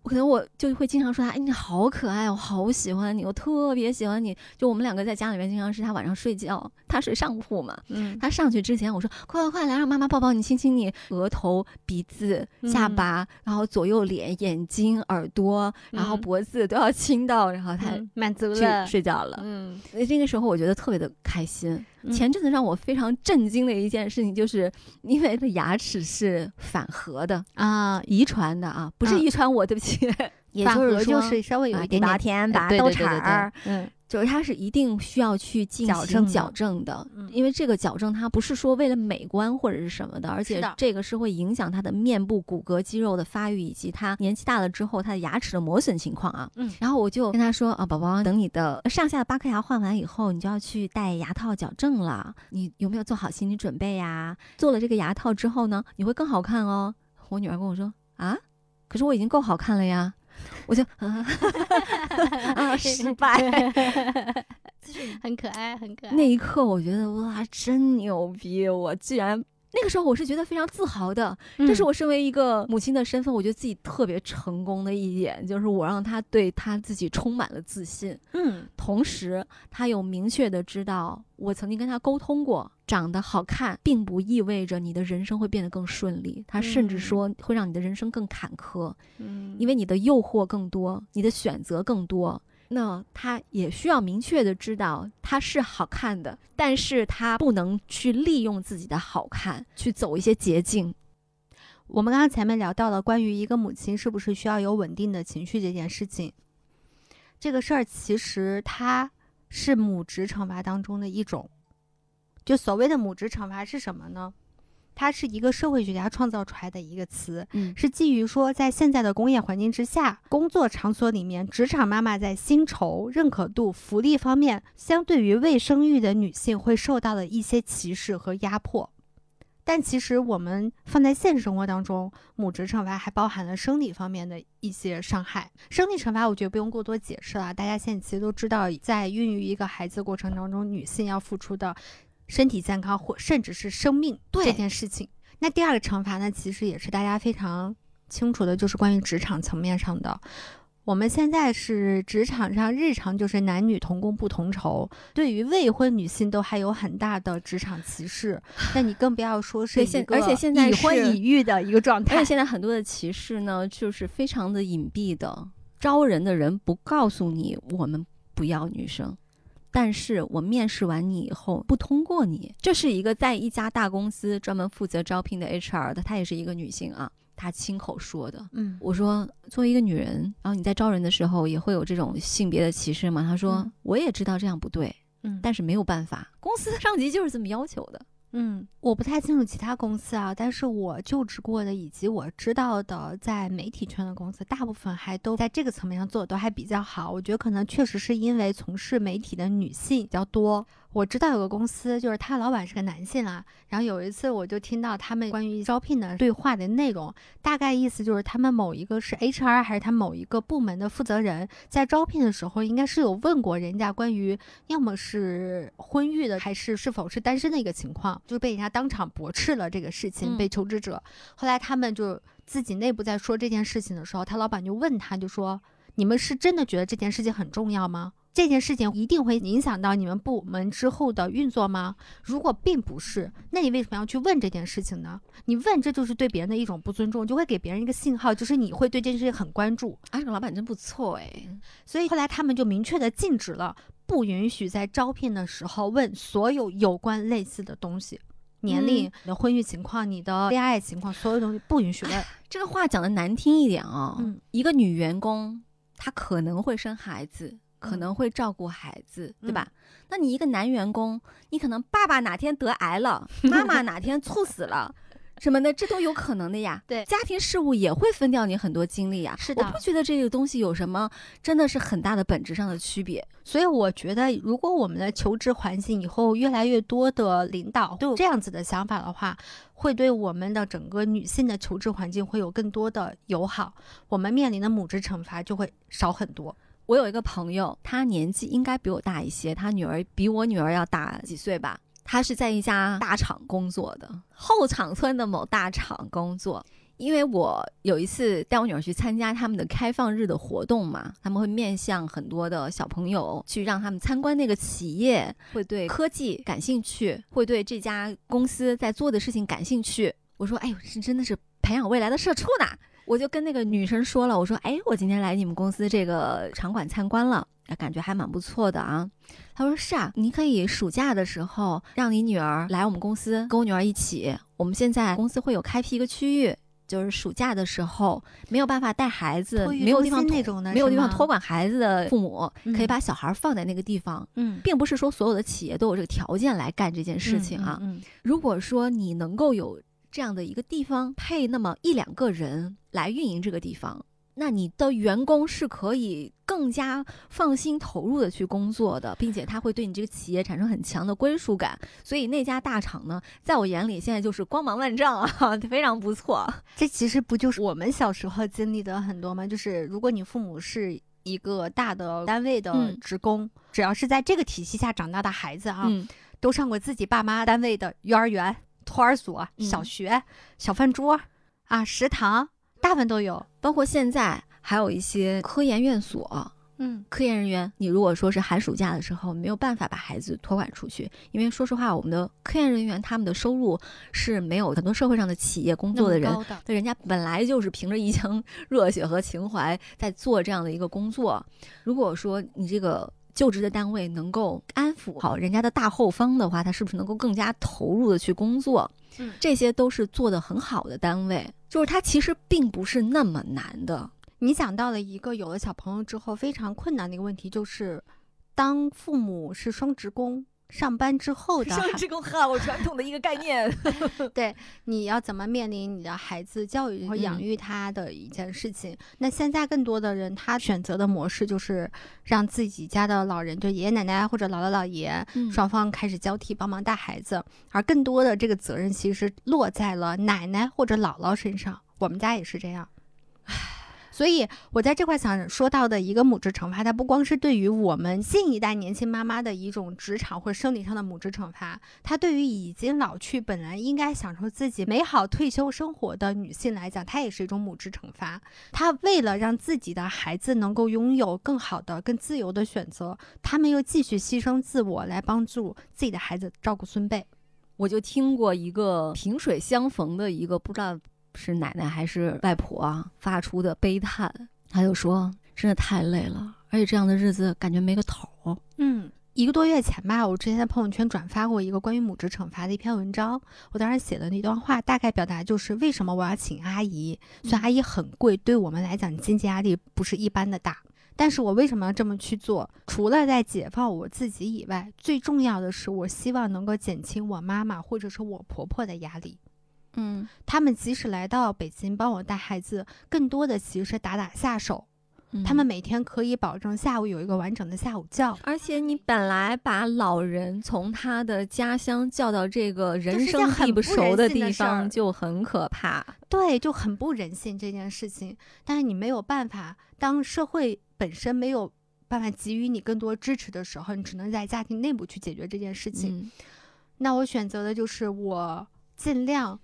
可能我就会经常说他，哎，你好可爱，我好喜欢你，我特别喜欢你。就我们两个在家里面，经常是他晚上睡觉，他睡上铺嘛，嗯，他上去之前，我说快快快来让妈妈抱抱你，亲亲你额头、鼻子、下巴，然后左右脸、眼睛、耳朵，然后脖子都要亲到，然后他满足了，睡觉了。嗯，那个时候我觉得特别的开心。前阵子让我非常震惊的一件事情，就是因为他牙齿是反颌的啊，遗传的啊，不是遗传我，对不起，反颌就是稍微有一点八天拔豆茬儿，嗯。就是它是一定需要去进行矫正的，因为这个矫正它不是说为了美观或者是什么的，而且这个是会影响他的面部骨骼肌肉的发育以及他年纪大了之后他的牙齿的磨损情况啊。嗯，然后我就跟他说啊，宝宝，等你的上下八颗牙换完以后，你就要去戴牙套矫正了，你有没有做好心理准备呀？做了这个牙套之后呢，你会更好看哦。我女儿跟我说啊，可是我已经够好看了呀。我就啊，失 败，很可爱，很可爱。那一刻，我觉得哇，真牛逼！我居然那个时候我是觉得非常自豪的，嗯这是我身为一个母亲的身份，我觉得自己特别成功的一点，就是我让他对他自己充满了自信，嗯。同时他有明确的知道，我曾经跟他沟通过，长得好看并不意味着你的人生会变得更顺利，他甚至嗯。说会让你的人生更坎坷，嗯。因为你的诱惑更多，你的选择更多。那他也需要明确的知道他是好看的，但是他不能去利用自己的好看去走一些捷径。我们刚刚前面聊到了关于一个母亲是不是需要有稳定的情绪这件事情，这个事儿其实它是母职惩罚当中的一种。就所谓的母职惩罚是什么呢？它是一个社会学家创造出来的一个词，嗯是基于说，在现在的工业环境之下，工作场所里面，职场妈妈在薪酬、认可度、福利方面，相对于未生育的女性会受到的一些歧视和压迫。但其实我们放在现实生活当中，母职惩罚还包含了生理方面的一些伤害。生理惩罚我觉得不用过多解释了，大家现在其实都知道，在孕育一个孩子过程当中，女性要付出的身体健康或甚至是生命对这件事情。那第二个惩罚呢，其实也是大家非常清楚的，就是关于职场层面上的。我们现在是职场上日常就是男女同工不同酬，对于未婚女性都还有很大的职场歧视。那你更不要说是一个而且现在已婚已育的一个状态而且。现在很多的歧视呢，就是非常的隐蔽的，招人的人不告诉你我们不要女生。但是我面试完你以后不通过你，这是一个在一家大公司专门负责招聘的 HR 的，她也是一个女性啊，她亲口说的。嗯我说，作为一个女人，然后你在招人的时候也会有这种性别的歧视吗？她说，嗯我也知道这样不对，嗯但是没有办法，公司上级就是这么要求的。嗯，我不太清楚其他公司啊，但是我就职过的以及我知道的，在媒体圈的公司，大部分还都在这个层面上做的都还比较好。我觉得可能确实是因为从事媒体的女性比较多。我知道有个公司，就是他老板是个男性啊。然后有一次我就听到他们关于招聘的对话的内容，大概意思就是他们某一个是 HR 还是他某一个部门的负责人，在招聘的时候应该是有问过人家关于要么是婚育的，还是是否是单身的一个情况，就被人家当场驳斥了这个事情，嗯被求职者。后来他们就自己内部在说这件事情的时候，他老板就问他，就说：“你们是真的觉得这件事情很重要吗？这件事情一定会影响到你们部门之后的运作吗？如果并不是，那你为什么要去问这件事情呢？你问这就是对别人的一种不尊重，就会给别人一个信号，就是你会对这件事情很关注。啊，这个老板真不错哎。所以后来他们就明确的禁止了，不允许在招聘的时候问所有有关类似的东西，年龄、嗯你的婚育情况、你的恋爱情况，所有东西不允许问。这个话讲的难听一点啊、嗯一个女员工她可能会生孩子，可能会照顾孩子，对吧？那你一个男员工，你可能爸爸哪天得癌了，妈妈哪天猝死了。什么的，这都有可能的呀。对家庭事务也会分掉你很多精力呀。是的我不觉得这个东西有什么真的是很大的本质上的区别。所以我觉得，如果我们的求职环境以后越来越多的领导都有这样子的想法的话，会对我们的整个女性的求职环境会有更多的友好，我们面临的母职惩罚就会少很多。我有一个朋友，他年纪应该比我大一些，他女儿比我女儿要大几岁吧。他是在一家大厂工作的，后厂村的某大厂工作。因为我有一次带我女儿去参加他们的开放日的活动嘛，他们会面向很多的小朋友去让他们参观那个企业，会对科技感兴趣，会对这家公司在做的事情感兴趣。我说，哎呦，这真的是培养未来的社畜呢。我就跟那个女生说了，我说，哎，我今天来你们公司这个场馆参观了，哎感觉还蛮不错的啊。她说是啊，你可以暑假的时候让你女儿来我们公司跟我女儿一起。我们现在公司会有开辟一个区域，就是暑假的时候没有办法带孩子，没有地方托中心那种的没有地方托管孩子的父母，嗯可以把小孩放在那个地方。嗯并不是说所有的企业都有这个条件来干这件事情啊。嗯如果说你能够有这样的一个地方配那么一两个人来运营这个地方，那你的员工是可以更加放心投入的去工作的，并且他会对你这个企业产生很强的归属感。所以那家大厂呢，在我眼里现在就是光芒万丈啊，非常不错。这其实不就是我们小时候经历的很多吗？就是如果你父母是一个大的单位的嗯职工，只要是在这个体系下长大的孩子啊，嗯，都上过自己爸妈单位的幼儿园、托儿所、嗯小学、小饭桌啊、食堂，大部分都有。包括现在还有一些科研院所。嗯，科研人员，你如果说是寒暑假的时候没有办法把孩子托管出去，因为说实话，我们的科研人员他们的收入是没有很多社会上的企业工作的人那人家本来就是凭着一腔热血和情怀在做这样的一个工作。如果说你这个就职的单位能够安抚好人家的大后方的话，他是不是能够更加投入的去工作？嗯这些都是做的很好的单位，就是它其实并不是那么难的。你讲到了一个有了小朋友之后非常困难的一个问题，就是当父母是双职工。上班之后的 这个好传统的一个概念。对，你要怎么面临你的孩子教育和养嗯育他的一件事情？那现在更多的人他选择的模式就是让自己家的老人，就爷爷奶奶或者姥姥姥爷，嗯双方开始交替帮忙带孩子，而更多的这个责任其实落在了奶奶或者姥姥身上。我们家也是这样。所以，我在这块想说到的一个母职惩罚，它不光是对于我们新一代年轻妈妈的一种职场或生理上的母职惩罚，它对于已经老去、本来应该享受自己美好退休生活的女性来讲，它也是一种母职惩罚。她为了让自己的孩子能够拥有更好的、更自由的选择，他们又继续牺牲自我来帮助自己的孩子照顾孙辈。我就听过一个萍水相逢的一个不知道是奶奶还是外婆啊发出的悲叹，她就说真的太累了，而且这样的日子感觉没个头儿。嗯，一个多月前吧，我之前在朋友圈转发过一个关于母职惩罚的一篇文章。我当时写的那段话，大概表达就是为什么我要请阿姨。虽然阿姨很贵，对我们来讲经济压力不是一般的大，但是我为什么要这么去做？除了在解放我自己以外，最重要的是，我希望能够减轻我妈妈或者是我婆婆的压力。嗯，他们即使来到北京帮我带孩子，更多的其实是打打下手。嗯他们每天可以保证下午有一个完整的下午觉。而且你本来把老人从他的家乡叫到这个人生地不熟的地方，就很可怕。对，就很不人性这件事情。但是你没有办法，当社会本身没有办法给予你更多支持的时候，你只能在家庭内部去解决这件事情。嗯那我选择的就是我尽量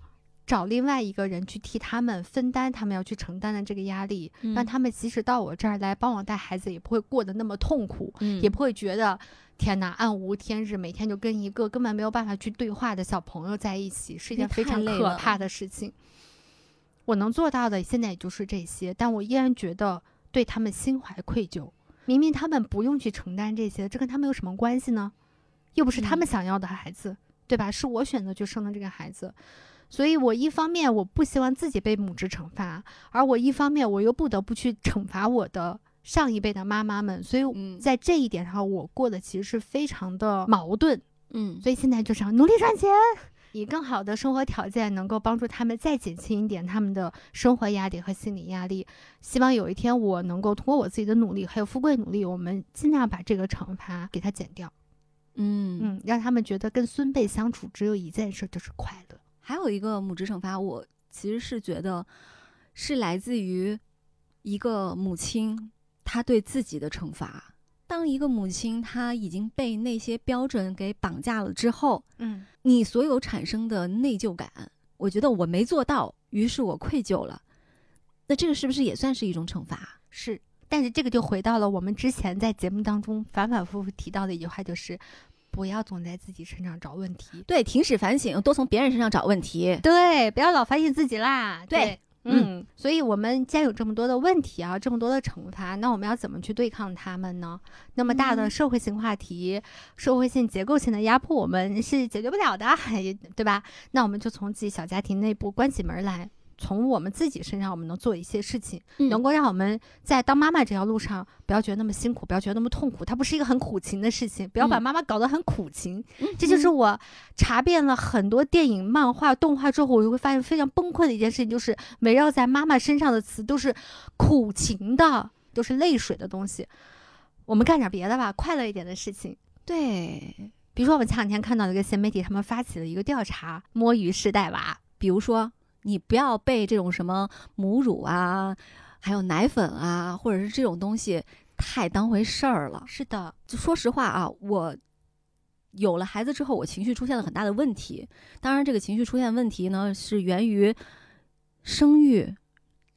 找另外一个人去替他们分担他们要去承担的这个压力，让嗯他们即使到我这儿来帮我带孩子，也不会过得那么痛苦，嗯也不会觉得天哪暗无天日，每天就跟一个根本没有办法去对话的小朋友在一起，是一件非常可怕的事情。我能做到的现在也就是这些，但我依然觉得对他们心怀愧疚。明明他们不用去承担这些，这跟他们有什么关系呢？又不是他们嗯想要的孩子，对吧？是我选择去生的这个孩子，所以我一方面我不希望自己被母职惩罚，而我一方面我又不得不去惩罚我的上一辈的妈妈们，所以嗯在这一点上，我过得其实是非常的矛盾。嗯所以现在就是要努力赚钱，以更好的生活条件，能够帮助他们再减轻一点他们的生活压力和心理压力。希望有一天我能够通过我自己的努力，还有富贵努力，我们尽量把这个惩罚给它减掉。嗯嗯，让他们觉得跟孙辈相处只有一件事，就是快乐。还有一个母职惩罚，我其实是觉得是来自于一个母亲她对自己的惩罚。当一个母亲她已经被那些标准给绑架了之后，嗯，你所有产生的内疚感，我觉得我没做到，于是我愧疚了。那这个是不是也算是一种惩罚？是。但是这个就回到了我们之前在节目当中反反复复提到的一句话，就是不要总在自己身上找问题。对，停止反省，多从别人身上找问题。对，不要老反省自己啦。对嗯，所以我们既然有这么多的问题啊，这么多的惩罚，那我们要怎么去对抗他们呢？那么大的嗯社会性话题、社会性、结构性的压迫，我们是解决不了的，对吧？那我们就从自己小家庭内部关起门来。从我们自己身上，我们能做一些事情，嗯能够让我们在当妈妈这条路上不要觉得那么辛苦，不要觉得那么痛苦。它不是一个很苦情的事情，不要把嗯妈妈搞得很苦情。嗯这就是我查遍了很多电影、漫画、动画之后，我就会发现非常崩溃的一件事情，就是围绕在妈妈身上的词都是苦情的，都是泪水的东西。我们干点别的吧，快乐一点的事情。对，比如说，我们前两天看到一个新媒体，他们发起了一个调查，摸鱼式带娃。比如说，你不要被这种什么母乳啊，还有奶粉啊，或者是这种东西太当回事儿了。是的，就说实话啊，我有了孩子之后，我情绪出现了很大的问题。当然，这个情绪出现问题呢，是源于生育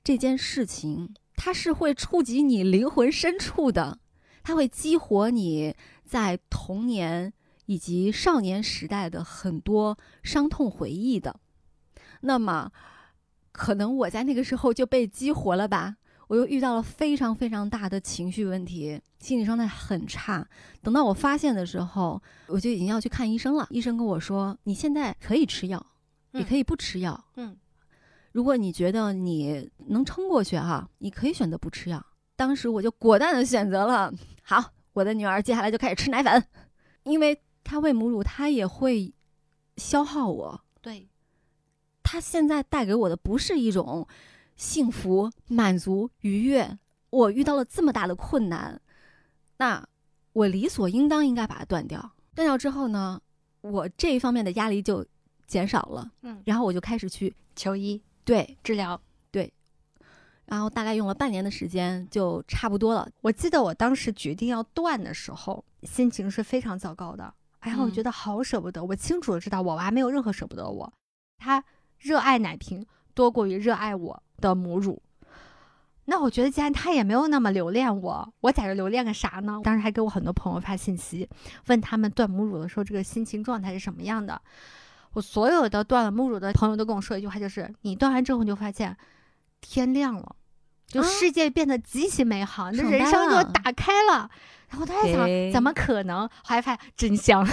这件事情，它是会触及你灵魂深处的，它会激活你在童年以及少年时代的很多伤痛回忆的。那么，可能我在那个时候就被激活了吧。我又遇到了非常非常大的情绪问题，心理状态很差。等到我发现的时候，我就已经要去看医生了。医生跟我说：“你现在可以吃药，也可以不吃药。嗯，如果你觉得你能撑过去哈，你可以选择不吃药。”当时我就果断的选择了。好，我的女儿接下来就开始吃奶粉，因为她喂母乳，她也会消耗我。对，她现在带给我的不是一种。幸福、满足、愉悦，我遇到了这么大的困难，那我理所应当应该把它断掉。断掉之后呢，我这一方面的压力就减少了。嗯，然后我就开始去求医，对治疗，对，然后大概用了半年的时间，就差不多了。我记得我当时决定要断的时候，心情是非常糟糕的。哎呀，我觉得好舍不得。我清楚的知道，我娃没有任何舍不得我，他热爱奶瓶多过于热爱我。的母乳，那我觉得既然他也没有那么留恋我，我在这留恋个啥呢？当时还给我很多朋友发信息，问他们断母乳的时候这个心情状态是什么样的。我所有的断了母乳的朋友都跟我说一句话，就是你断完之后你就发现天亮了，就世界变得极其美好，你的人生就打开了。然后他在想，怎么可能？后来发现真香。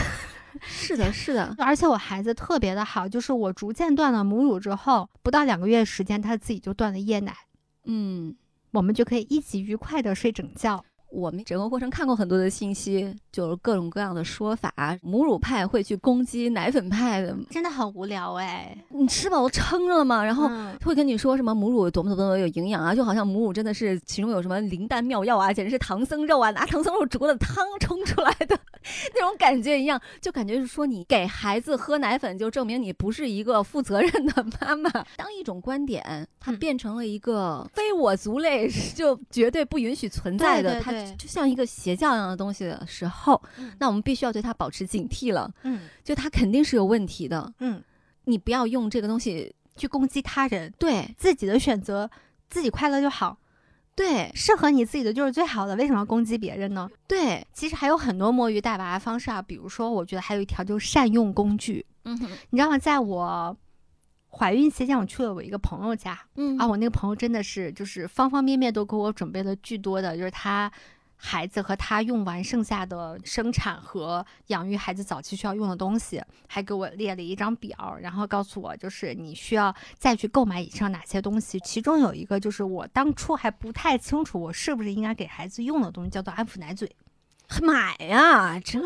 是的，是的，而且我孩子特别的好，就是我逐渐断了母乳之后，不到两个月时间，他自己就断了夜奶，嗯，我们就可以一起愉快的睡整觉。我们整个过程看过很多的信息，就是各种各样的说法。母乳派会去攻击奶粉派的，真的很无聊哎！你吃饱撑着了吗？然后会跟你说什么母乳多么多么有营养啊，就好像母乳真的是其中有什么灵丹妙药啊，简直是唐僧肉啊，拿唐僧肉煮的汤冲出来的 那种感觉一样，就感觉是说你给孩子喝奶粉，就证明你不是一个负责任的妈妈。当一种观点它变成了一个非我族类，就绝对不允许存在的，它。就像一个邪教一样的东西的时候，那我们必须要对它保持警惕了。嗯，就它肯定是有问题的。嗯，你不要用这个东西去攻击他人。对自己的选择，自己快乐就好。对，适合你自己的就是最好的。为什么要攻击别人呢？对，其实还有很多摸鱼带娃的方式啊。比如说，我觉得还有一条就是善用工具。嗯哼，你知道吗？在我。怀孕期间，我去了我一个朋友家，嗯啊，我那个朋友真的是就是方方面面都给我准备了巨多的，就是他孩子和他用完剩下的生产和养育孩子早期需要用的东西，还给我列了一张表，然后告诉我就是你需要再去购买以上哪些东西，其中有一个就是我当初还不太清楚我是不是应该给孩子用的东西，叫做安抚奶嘴，买呀这。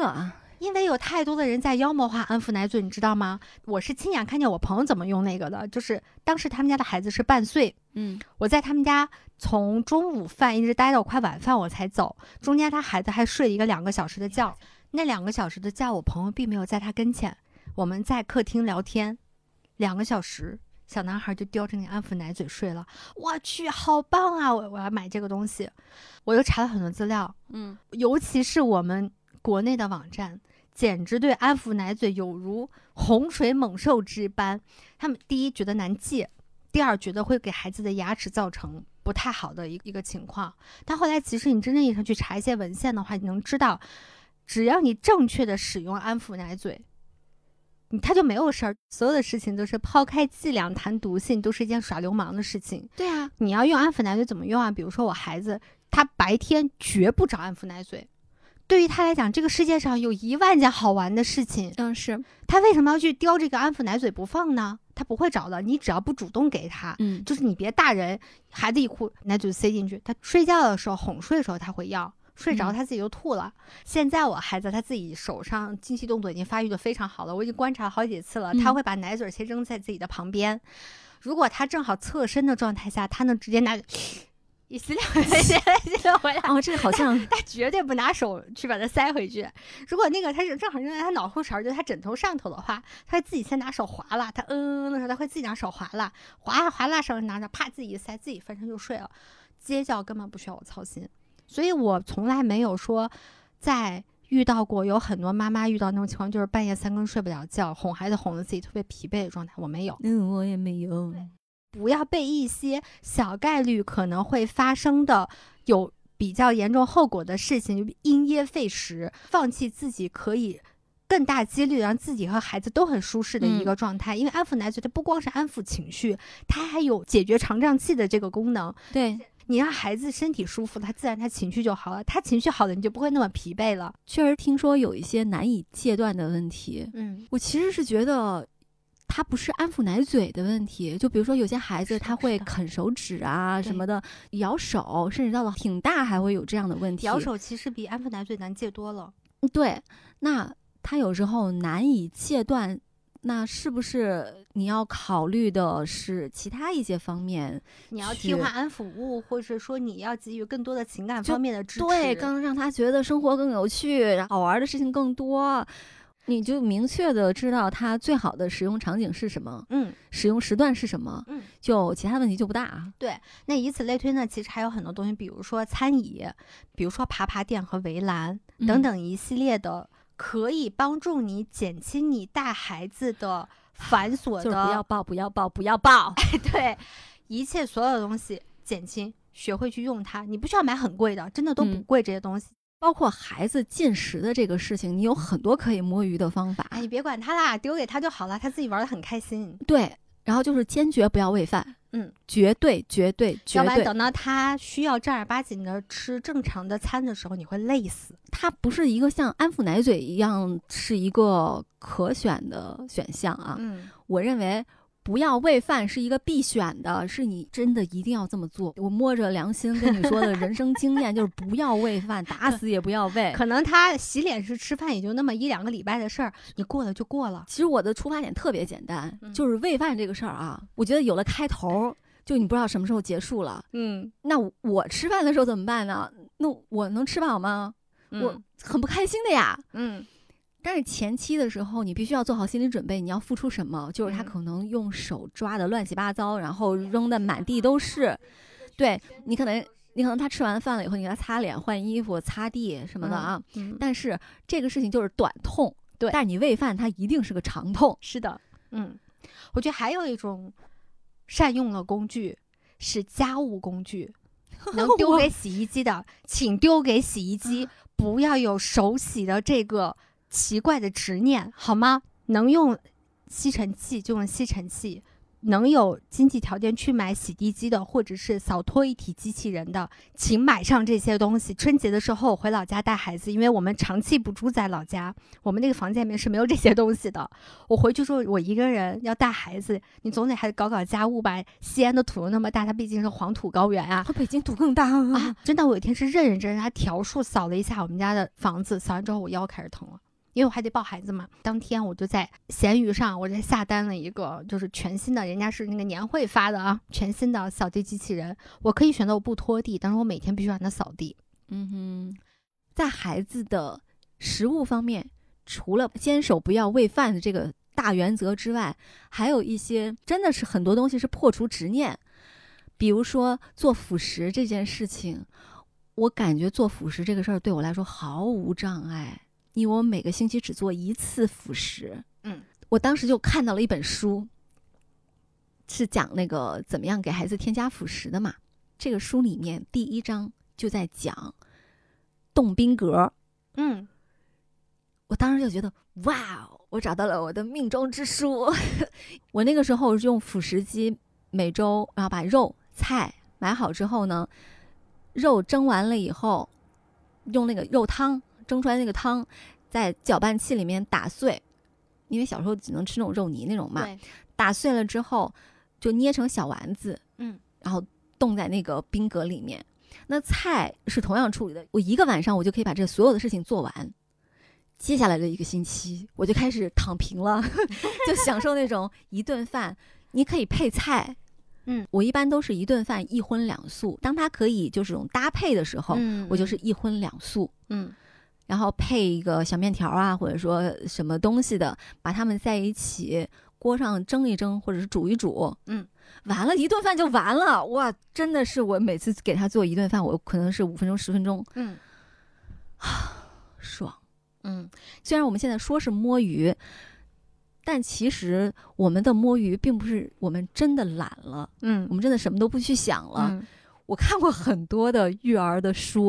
因为有太多的人在妖魔化安抚奶嘴，你知道吗？我是亲眼看见我朋友怎么用那个的，就是当时他们家的孩子是半岁，嗯，我在他们家从中午饭一直待到快晚饭我才走，中间他孩子还睡了一个两个小时的觉，那两个小时的觉我朋友并没有在他跟前，我们在客厅聊天，两个小时，小男孩就叼着那安抚奶嘴睡了，我去，好棒啊！我我要买这个东西，我又查了很多资料，嗯，尤其是我们国内的网站。简直对安抚奶嘴有如洪水猛兽之般。他们第一觉得难戒，第二觉得会给孩子的牙齿造成不太好的一一个情况。但后来其实你真正意义上去查一些文献的话，你能知道，只要你正确的使用安抚奶嘴，你他就没有事儿。所有的事情都是抛开剂量谈毒性，都是一件耍流氓的事情。对啊，你要用安抚奶嘴怎么用啊？比如说我孩子，他白天绝不找安抚奶嘴。对于他来讲，这个世界上有一万件好玩的事情。嗯，是他为什么要去叼这个安抚奶嘴不放呢？他不会找的。你只要不主动给他，嗯，就是你别大人，孩子一哭，奶嘴塞进去，他睡觉的时候哄睡的时候他会要，睡着他自己就吐了。现在我孩子他自己手上精细动作已经发育的非常好了，我已经观察好几次了，他会把奶嘴先扔在自己的旁边，如果他正好侧身的状态下，他能直接拿。一撕两个鞋就回来哦，这个好像 他绝对不拿手去把它塞回去。如果那个他是正好扔在他脑后勺，就他枕头上头的话，他会自己先拿手划拉。他嗯嗯的时候，他会自己拿手划拉，划拉划拉手拿着，啪自己一塞，自己翻身就睡了。接觉根本不需要我操心，所以我从来没有说在遇到过有很多妈妈遇到那种情况，就是半夜三更睡不了觉，哄孩子哄得自己特别疲惫的状态。我没有，嗯，我也没有。不要被一些小概率可能会发生的有比较严重后果的事情就因噎废食，放弃自己可以更大几率让自己和孩子都很舒适的一个状态。因为安抚奶嘴它不光是安抚情绪，它还有解决肠胀气的这个功能。对你让孩子身体舒服，他自然他情绪就好了。他情绪好了，你就不会那么疲惫了。确实听说有一些难以戒断的问题。嗯，我其实是觉得。他不是安抚奶嘴的问题，就比如说有些孩子他会啃手指啊什么的，咬手，甚至到了挺大还会有这样的问题。咬手其实比安抚奶嘴难戒多了。对，那他有时候难以戒断，那是不是你要考虑的是其他一些方面？你要替换安抚物，或者说你要给予更多的情感方面的支持，对，更让他觉得生活更有趣，好玩的事情更多。你就明确的知道它最好的使用场景是什么，嗯，使用时段是什么，嗯，就其他问题就不大。对，那以此类推呢，其实还有很多东西，比如说餐椅，比如说爬爬垫和围栏等等一系列的，可以帮助你减轻你带孩子的繁琐的。就是不要抱，不要抱，不要抱。哎，对，一切所有东西减轻，学会去用它。你不需要买很贵的，真的都不贵，这些东西。包括孩子进食的这个事情，你有很多可以摸鱼的方法。哎，你别管他啦，丢给他就好了，他自己玩的很开心。对，然后就是坚决不要喂饭，嗯，绝对绝对绝对。要不然等到他需要正儿八经的吃正常的餐的时候，你会累死。它不是一个像安抚奶嘴一样是一个可选的选项啊。嗯，我认为。不要喂饭是一个必选的，是你真的一定要这么做。我摸着良心跟你说的人生经验 就是不要喂饭，打死也不要喂。可能他洗脸是吃饭，也就那么一两个礼拜的事儿，你过了就过了。其实我的出发点特别简单，就是喂饭这个事儿啊，我觉得有了开头，就你不知道什么时候结束了。嗯，那我吃饭的时候怎么办呢？那我能吃饱吗？我很不开心的呀。嗯。但是前期的时候，你必须要做好心理准备，你要付出什么？就是他可能用手抓的乱七八糟，然后扔的满地都是。对你可能，你可能他吃完饭了以后，你给他擦脸、换衣服、擦地什么的啊。但是这个事情就是短痛，对。但是你喂饭，它一定是个长痛。是的，嗯，我觉得还有一种善用的工具是家务工具，能丢给洗衣机的，请丢给洗衣机，不要有手洗的这个。奇怪的执念，好吗？能用吸尘器就用吸尘器，能有经济条件去买洗地机的，或者是扫拖一体机器人的，请买上这些东西。春节的时候回老家带孩子，因为我们长期不住在老家，我们那个房间里面是没有这些东西的。我回去之后，我一个人要带孩子，你总得还得搞搞家务吧。西安的土那么大，它毕竟是黄土高原啊，和北京土更大啊！真的，我有一天是认认真真，他条数扫了一下我们家的房子，扫完之后我腰开始疼了。因为我还得抱孩子嘛，当天我就在闲鱼上，我在下单了一个，就是全新的，人家是那个年会发的啊，全新的扫地机器人。我可以选择我不拖地，但是我每天必须让它扫地。嗯哼，在孩子的食物方面，除了坚守不要喂饭的这个大原则之外，还有一些真的是很多东西是破除执念，比如说做辅食这件事情，我感觉做辅食这个事儿对我来说毫无障碍。因为我每个星期只做一次辅食，嗯，我当时就看到了一本书，是讲那个怎么样给孩子添加辅食的嘛。这个书里面第一章就在讲冻冰格，嗯，我当时就觉得哇，我找到了我的命中之书。我那个时候用辅食机，每周然后把肉菜买好之后呢，肉蒸完了以后，用那个肉汤。蒸出来那个汤，在搅拌器里面打碎，因为小时候只能吃那种肉泥那种嘛。打碎了之后，就捏成小丸子，嗯，然后冻在那个冰格里面。那菜是同样处理的，我一个晚上我就可以把这所有的事情做完。接下来的一个星期，我就开始躺平了，就享受那种一顿饭你可以配菜。嗯，我一般都是一顿饭一荤两素。当它可以就是这种搭配的时候，嗯，我就是一荤两素。嗯。然后配一个小面条啊，或者说什么东西的，把它们在一起锅上蒸一蒸，或者是煮一煮，嗯，完了，一顿饭就完了。哇，真的是我每次给他做一顿饭，我可能是五分钟十分钟，嗯，啊，爽，嗯，虽然我们现在说是摸鱼，但其实我们的摸鱼并不是我们真的懒了，嗯。我们真的什么都不去想了。嗯，我看过很多的育儿的书，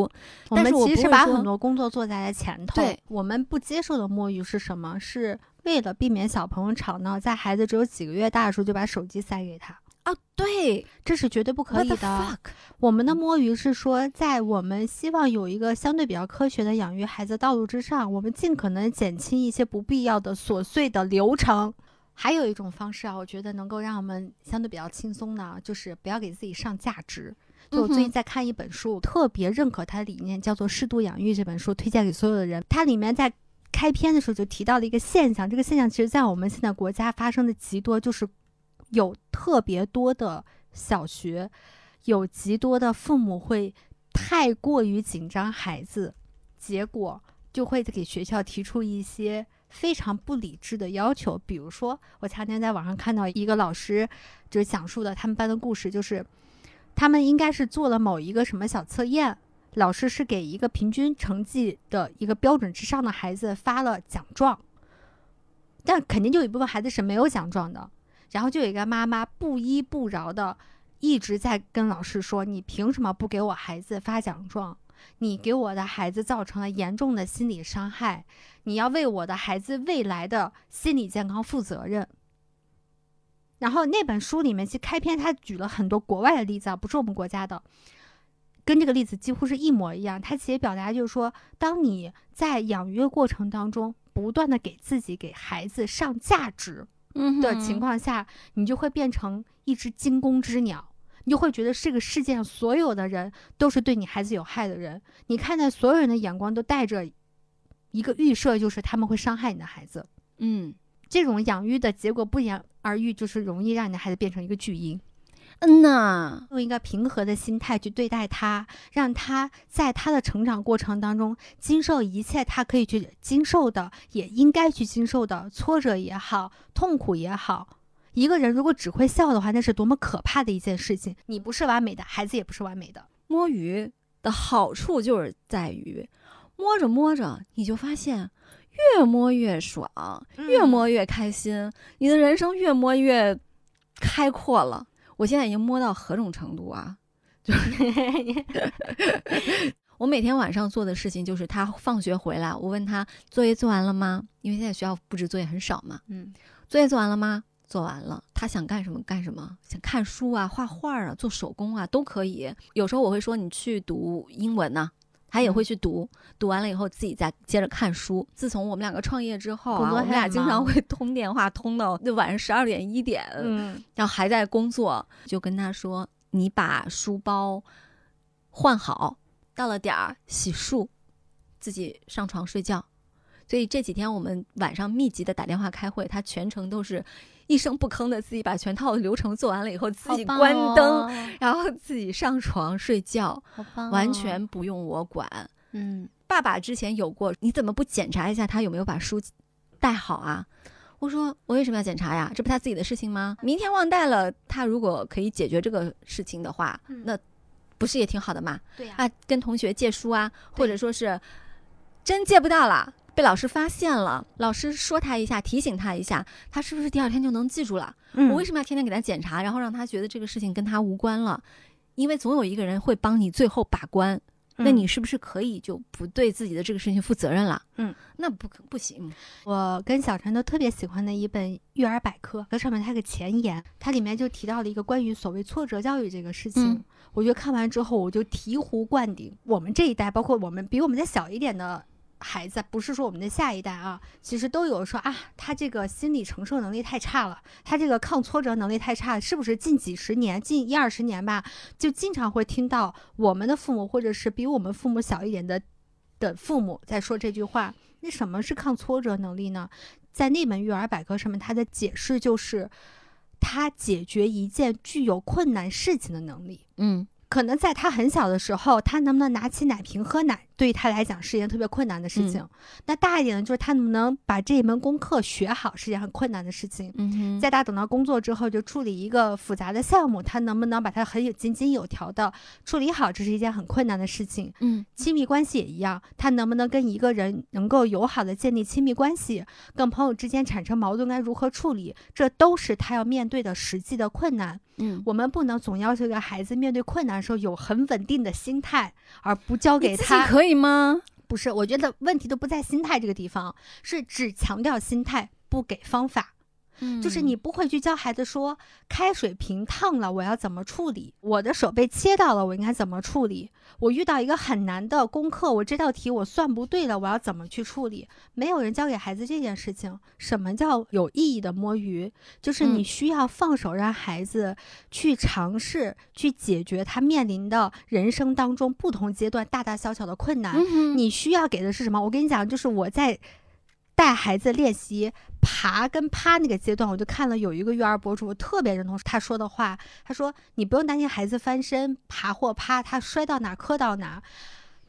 我们但是我其实把很多工作做在了前头。对，我们不接受的摸鱼是什么？是为了避免小朋友吵闹，在孩子只有几个月大的时候就把手机塞给他，啊，对，这是绝对不可以的。我们的摸鱼是说，在我们希望有一个相对比较科学的养育孩子道路之上，我们尽可能减轻一些不必要的琐碎的流程。还有一种方式啊，我觉得能够让我们相对比较轻松的，就是不要给自己上价值。就我最近在看一本书，特别认可它的理念，叫做《适度养育》这本书，推荐给所有的人。它里面在开篇的时候就提到了一个现象，这个现象其实在我们现在国家发生的极多，就是有特别多的小学，有极多的父母会太过于紧张孩子，结果就会给学校提出一些非常不理智的要求。比如说，我前两天在网上看到一个老师就是讲述的他们班的故事，就是他们应该是做了某一个什么小测验。老师是给一个平均成绩的一个标准之上的孩子发了奖状，但肯定就有一部分孩子是没有奖状的。然后就有一个妈妈不依不饶的一直在跟老师说：“你凭什么不给我孩子发奖状？你给我的孩子造成了严重的心理伤害，你要为我的孩子未来的心理健康负责任。”然后那本书里面，其实开篇他举了很多国外的例子啊，不是我们国家的，跟这个例子几乎是一模一样。他其实表达就是说，当你在养育的过程当中，不断的给自己、给孩子上价值，嗯的情况下，你就会变成一只惊弓之鸟，你就会觉得这个世界上所有的人都是对你孩子有害的人。你看待所有人的眼光都带着一个预设，就是他们会伤害你的孩子。嗯这种养育的结果不言而喻，就是容易让你的孩子变成一个巨婴。嗯呐，用一个平和的心态去对待他，让他在他的成长过程当中经受一切他可以去经受的，也应该去经受的挫折也好，痛苦也好。一个人如果只会笑的话，那是多么可怕的一件事情！你不是完美的，孩子也不是完美的。摸鱼的好处就是在于，摸着摸着你就发现，越摸越爽，越摸越开心，你的人生越摸越开阔了。我现在已经摸到何种程度啊？就是 我每天晚上做的事情就是，他放学回来，我问他作业做完了吗？因为现在学校布置作业很少嘛。嗯作业做完了吗？做完了。他想干什么干什么，想看书啊、画画啊、做手工啊都可以。有时候我会说你去读英文呐、他也会去读，读完了以后自己再接着看书。自从我们两个创业之后我们俩经常会通电话通到就晚上十二点一点，嗯然后还在工作，就跟他说：“你把书包换好，到了点儿洗漱，自己上床睡觉。”所以这几天我们晚上密集的打电话开会，他全程都是一声不吭的自己把全套的流程做完了以后，自己关灯，哦然后自己上床睡觉，哦完全不用我管。嗯爸爸之前有过，你怎么不检查一下他有没有把书带好啊？我说我为什么要检查呀？这不他自己的事情吗？明天忘带了，他如果可以解决这个事情的话，嗯那不是也挺好的嘛？对呀、啊，跟同学借书啊，或者说是真借不到了，被老师发现了，老师说他一下，提醒他一下，他是不是第二天就能记住了？嗯我为什么要天天给他检查，然后让他觉得这个事情跟他无关了？因为总有一个人会帮你最后把关，那嗯你是不是可以就不对自己的这个事情负责任了？嗯，那不可不行。我跟小陈都特别喜欢的一本育儿百科，它上面它有个前言，它里面就提到了一个关于所谓挫折教育这个事情。嗯我觉得看完之后，我就醍醐灌顶。我们这一代，包括我们比我们再小一点的孩子，不是说我们的下一代啊，其实都有说啊，他这个心理承受能力太差了，他这个抗挫折能力太差，是不是近几十年、近一二十年吧，就经常会听到我们的父母或者是比我们父母小一点的的父母在说这句话。那什么是抗挫折能力呢？在那本育儿百科上面，它的解释就是，他解决一件具有困难事情的能力。嗯可能在他很小的时候，他能不能拿起奶瓶喝奶对于他来讲是一件特别困难的事嗯情。那大一点的，就是他能不能把这一门功课学好，是一件很困难的事情。嗯哼，再大等到工作之后，就处理一个复杂的项目，他能不能把它很有井井有条的处理好，这是一件很困难的事情。嗯亲密关系也一样，他能不能跟一个人能够友好的建立亲密关系，跟朋友之间产生矛盾该如何处理，这都是他要面对的实际的困难。嗯，我们不能总要求一个孩子面对困难的时候有很稳定的心态，而不交给他。可以吗？不是，我觉得问题都不在心态这个地方，是只强调心态，不给方法。嗯就是你不会去教孩子说，开水瓶烫了，我要怎么处理？我的手被切到了，我应该怎么处理？我遇到一个很难的功课，我这道题我算不对了，我要怎么去处理？没有人教给孩子这件事情。什么叫有意义的摸鱼？就是你嗯需要放手让孩子去尝试，去解决他面临的人生当中不同阶段大大小小的困难。嗯，你需要给的是什么？我跟你讲，就是我在带孩子练习爬跟趴那个阶段，我就看了有一个育儿博主，我特别认同他说的话。他说：“你不用担心孩子翻身、爬或趴，他摔到哪磕到哪儿。”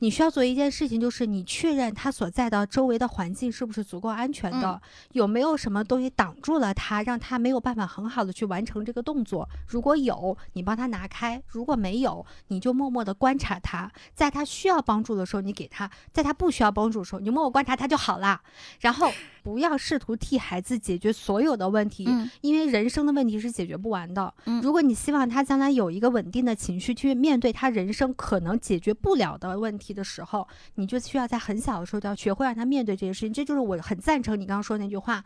你需要做一件事情，就是你确认他所在的周围的环境是不是足够安全的，有没有什么东西挡住了他，让他没有办法很好的去完成这个动作。如果有，你帮他拿开；如果没有，你就默默的观察他，在他需要帮助的时候，你给他；在他不需要帮助的时候，你就默默观察他就好啦。然后不要试图替孩子解决所有的问题，嗯因为人生的问题是解决不完的。嗯如果你希望他将来有一个稳定的情绪去面对他人生可能解决不了的问题的时候，你就需要在很小的时候就要学会让他面对这些事情。这就是我很赞成你刚刚说的那句话：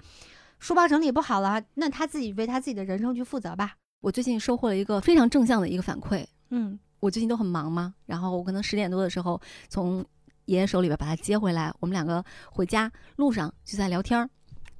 书包整理不好了，那他自己为他自己的人生去负责吧。我最近收获了一个非常正向的一个反馈。嗯我最近都很忙嘛，然后我可能十点多的时候从爷爷手里边把他接回来，我们两个回家路上就在聊天儿。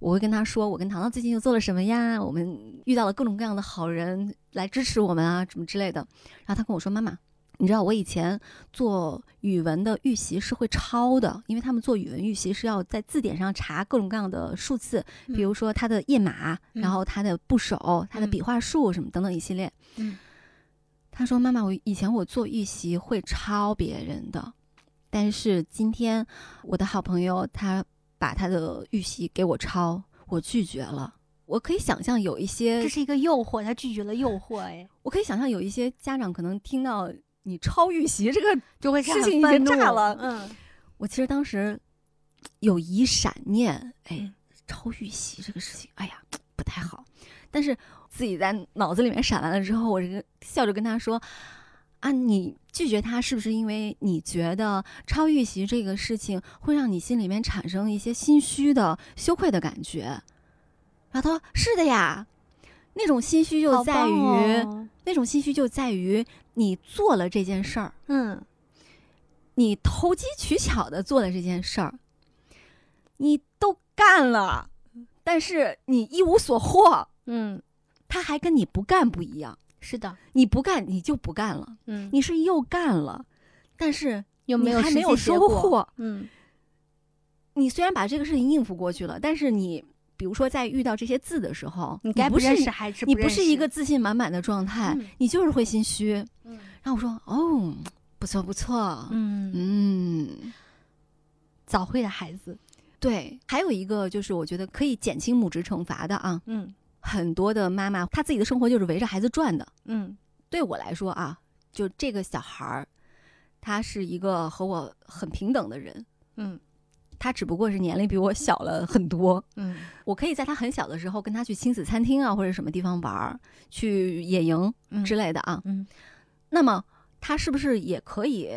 我会跟他说，我跟糖糖最近又做了什么呀？我们遇到了各种各样的好人来支持我们啊，什么之类的。然后他跟我说：“妈妈，你知道我以前做语文的预习是会抄的，因为他们做语文预习是要在字典上查各种各样的数字，比如说它的页码，嗯然后它的部首、它的笔画数什么等等一系列。嗯他说：“妈妈，我以前我做预习会抄别人的，但是今天我的好朋友他把他的预习给我抄，我拒绝了。我可以想象有一些这，是一个诱惑，他拒绝了诱惑，哎，我可以想象有一些家长可能听到你抄预习这个，就会事情已经炸了嗯我其实当时有一闪念，哎嗯，抄预习这个事情，哎呀，不太好。但是自己在脑子里面闪完了之后，我这个笑着跟他说：“啊，你拒绝他是不是因为你觉得超预习这个事情会让你心里面产生一些心虚的、羞愧的感觉？”然后他说：“是的呀，那种心虚就在于、哦那种心虚就在于你做了这件事儿，嗯你投机取巧的做了这件事儿，你都干了，但是你一无所获，嗯，他还跟你不干不一样。是的，你不干你就不干了，嗯，你是又干了，但是又还没有收？获。嗯。你虽然把这个事情应付过去了，但是你比如说在遇到这些字的时候，你该不是认识还是你不是一个自信满满的状态，嗯你就是会心虚。嗯。然后我说哦，不错不错，嗯。嗯。早会的孩子，对，还有一个就是我觉得可以减轻母职惩罚的啊，嗯很多的妈妈她自己的生活就是围着孩子转的。嗯对我来说啊，就这个小孩儿，他是一个和我很平等的人，嗯他只不过是年龄比我小了很多。嗯我可以在他很小的时候跟他去亲子餐厅啊，或者什么地方玩儿，去野营嗯之类的啊。嗯那么他是不是也可以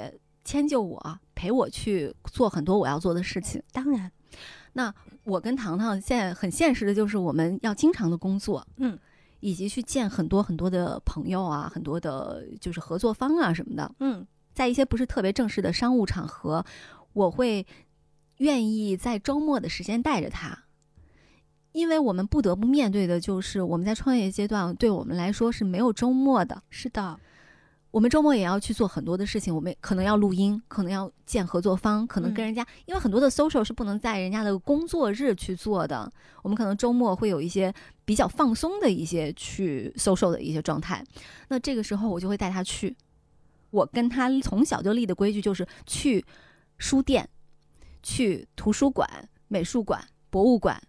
迁就我，陪我去做很多我要做的事情？当然，我跟糖糖现在很现实的就是我们要经常的工作，嗯，以及去见很多很多的朋友啊，很多的就是合作方啊什么的。嗯在一些不是特别正式的商务场合，我会愿意在周末的时间带着他，因为我们不得不面对的就是我们在创业阶段，对我们来说是没有周末的。是的，我们周末也要去做很多的事情，我们可能要录音，可能要见合作方，可能跟人家，因为很多的 social 是不能在人家的工作日去做的，我们可能周末会有一些比较放松的一些去 social 的一些状态。那这个时候我就会带他去，我跟他从小就立的规矩就是去书店、去图书馆、美术馆、博物馆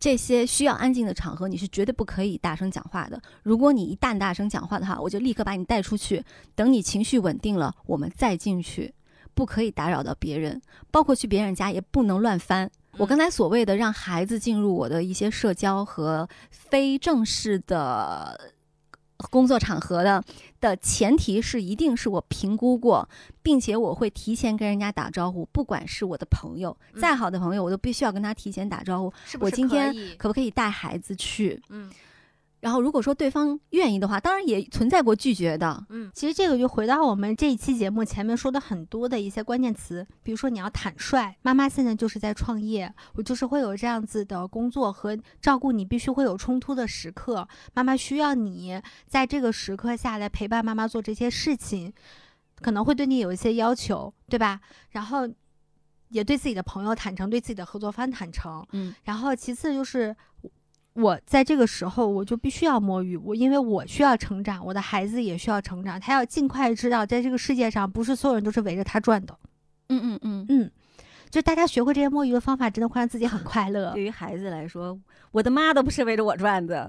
这些需要安静的场合，你是绝对不可以大声讲话的。如果你一旦大声讲话的话，我就立刻把你带出去。等你情绪稳定了，我们再进去。不可以打扰到别人，包括去别人家也不能乱翻。我刚才所谓的让孩子进入我的一些社交和非正式的工作场合的的前提是，一定是我评估过，并且我会提前跟人家打招呼。不管是我的朋友，再好的朋友，我都必须要跟他提前打招呼。是是我今天可不可以带孩子去？嗯然后如果说对方愿意的话，当然也存在过拒绝的。嗯，其实这个就回到我们这一期节目前面说的很多的一些关键词，比如说你要坦率，妈妈现在就是在创业，我就是会有这样子的工作和照顾你，必须会有冲突的时刻，妈妈需要你在这个时刻下来陪伴妈妈做这些事情，可能会对你有一些要求，对吧？然后也对自己的朋友坦诚，对自己的合作方坦诚，嗯然后其次就是我我在这个时候我就必须要摸鱼，我因为我需要成长，我的孩子也需要成长，他要尽快知道，在这个世界上不是所有人都是围着他转的。嗯嗯嗯。嗯，就大家学会这些摸鱼的方法，真的会让自己很快乐对。于孩子来说，我的妈都不是围着我转的。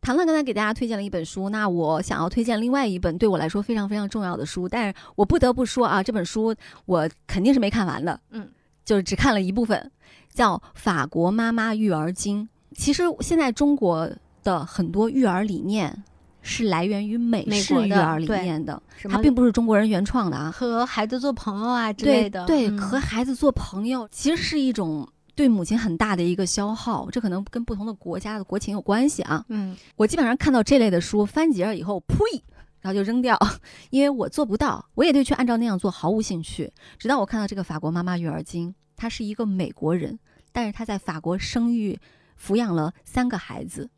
唐唐刚才给大家推荐了一本书，那我想要推荐另外一本对我来说非常非常重要的书，但是我不得不说啊，这本书我肯定是没看完的，嗯，就是只看了一部分，叫《法国妈妈育儿经》。其实现在中国的很多育儿理念是来源于美式的育儿理念的，它并不是中国人原创的啊。和孩子做朋友啊之类的。对，嗯和孩子做朋友其实是一种对母亲很大的一个消耗，这可能跟不同的国家的国情有关系啊。嗯我基本上看到这类的书，翻几页以后，呸，然后就扔掉，因为我做不到，我也对去按照那样做毫无兴趣。直到我看到这个法国妈妈育儿经，她是一个美国人，但是她在法国生育、抚养了三个孩子。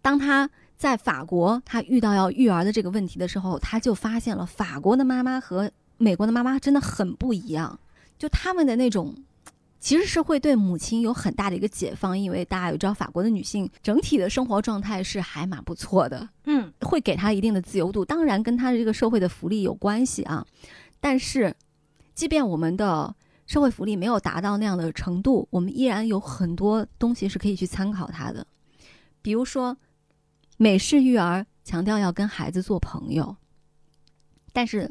当他在法国，他遇到要育儿的这个问题的时候，他就发现了法国的妈妈和美国的妈妈真的很不一样，就他们的那种。其实是会对母亲有很大的一个解放，因为大家也知道，法国的女性整体的生活状态是还蛮不错的，嗯会给她一定的自由度，当然跟她的这个社会的福利有关系啊。但是，即便我们的社会福利没有达到那样的程度，我们依然有很多东西是可以去参考它的。比如说，美式育儿强调要跟孩子做朋友，但是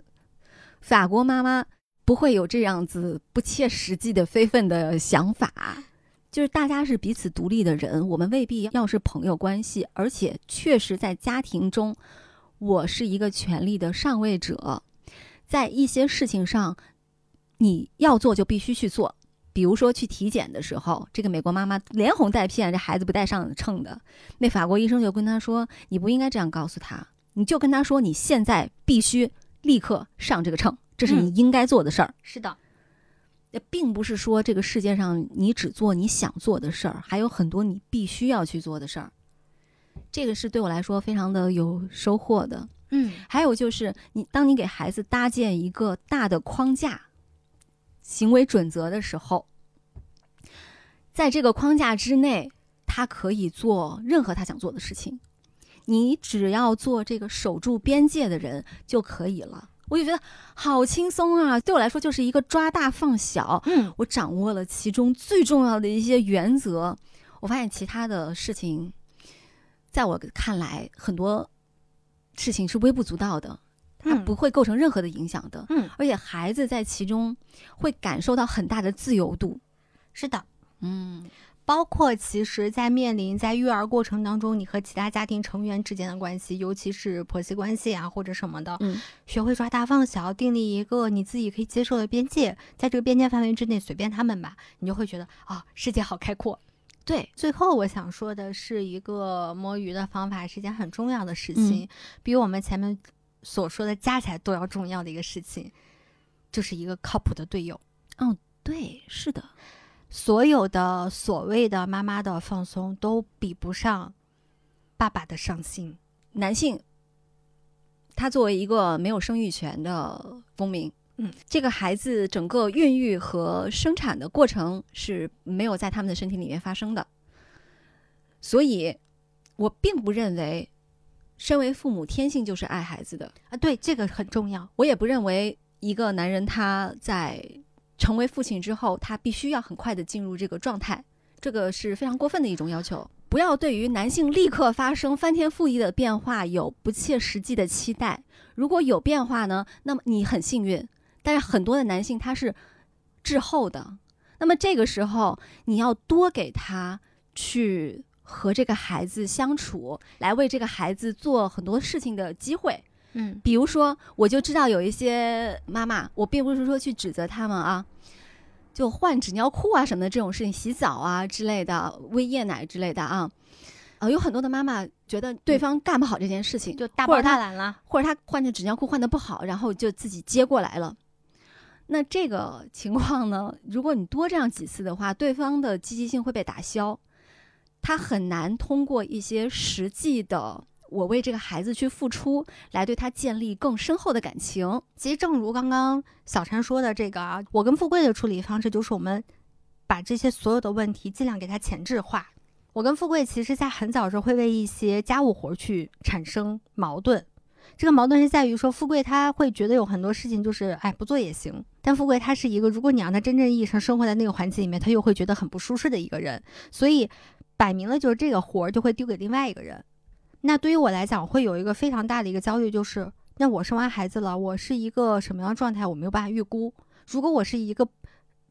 法国妈妈不会有这样子不切实际的非分的想法。就是大家是彼此独立的人，我们未必要是朋友关系，而且确实在家庭中，我是一个权力的上位者，在一些事情上，你要做就必须去做。比如说去体检的时候，这个美国妈妈连哄带骗，这孩子不带上秤的，那法国医生就跟他说：“你不应该这样告诉他，你就跟他说你现在必须立刻上这个秤，这是你应该做的事儿。是的，也并不是说这个世界上你只做你想做的事儿，还有很多你必须要去做的事儿。这个是对我来说非常的有收获的。嗯还有就是你，当你给孩子搭建一个大的框架、行为准则的时候，在这个框架之内，他可以做任何他想做的事情。你只要做这个守住边界的人就可以了。我就觉得好轻松啊！对我来说，就是一个抓大放小。嗯我掌握了其中最重要的一些原则。我发现其他的事情，在我看来，很多事情是微不足道的，不会构成任何的影响的。嗯，而且孩子在其中会感受到很大的自由度。是的。嗯包括其实，在面临在育儿过程当中，你和其他家庭成员之间的关系，尤其是婆媳关系啊或者什么的，嗯学会抓大放小，订立一个你自己可以接受的边界，在这个边界范围之内随便他们吧，你就会觉得啊、世界好开阔。对，最后我想说的是，一个摸鱼的方法是一件很重要的事情，比我们前面所说的加起来都要重要的一个事情，就是一个靠谱的队友。嗯对，是的，所有的所谓的妈妈的放松都比不上爸爸的上心。男性，他作为一个没有生育权的公民，嗯，这个孩子整个孕育和生产的过程是没有在他们的身体里面发生的，所以，我并不认为，身为父母天性就是爱孩子的，啊，对，这个很重要。我也不认为一个男人他在成为父亲之后，他必须要很快的进入这个状态，这个是非常过分的一种要求。不要对于男性立刻发生翻天覆地的变化有不切实际的期待。如果有变化呢，那么你很幸运。但是很多的男性他是滞后的，那么这个时候你要多给他去和这个孩子相处，来为这个孩子做很多事情的机会。嗯，比如说，我就知道有一些妈妈，我并不是说去指责他们啊，就换纸尿裤啊什么的这种事情，洗澡啊之类的，喂夜奶之类的啊，呃，有很多的妈妈觉得对方干不好这件事情，就大包或者他大揽了。或者他换成纸尿裤换的不好，然后就自己接过来了。那这个情况呢，如果你多这样几次的话，对方的积极性会被打消，他很难通过一些实际的我为这个孩子去付出，来对他建立更深厚的感情。其实正如刚刚小陈说的这个啊，我跟富贵的处理方式就是我们把这些所有的问题尽量给他前置化。我跟富贵其实在很早时候会为一些家务活去产生矛盾，这个矛盾是在于说，富贵他会觉得有很多事情就是哎不做也行，但富贵他是一个如果你让他真正意义上生活在那个环境里面，他又会觉得很不舒适的一个人，所以摆明了就是这个活儿就会丢给另外一个人。那对于我来讲，会有一个非常大的一个焦虑，就是那我生完孩子了，我是一个什么样的状态，我没有办法预估。如果我是一个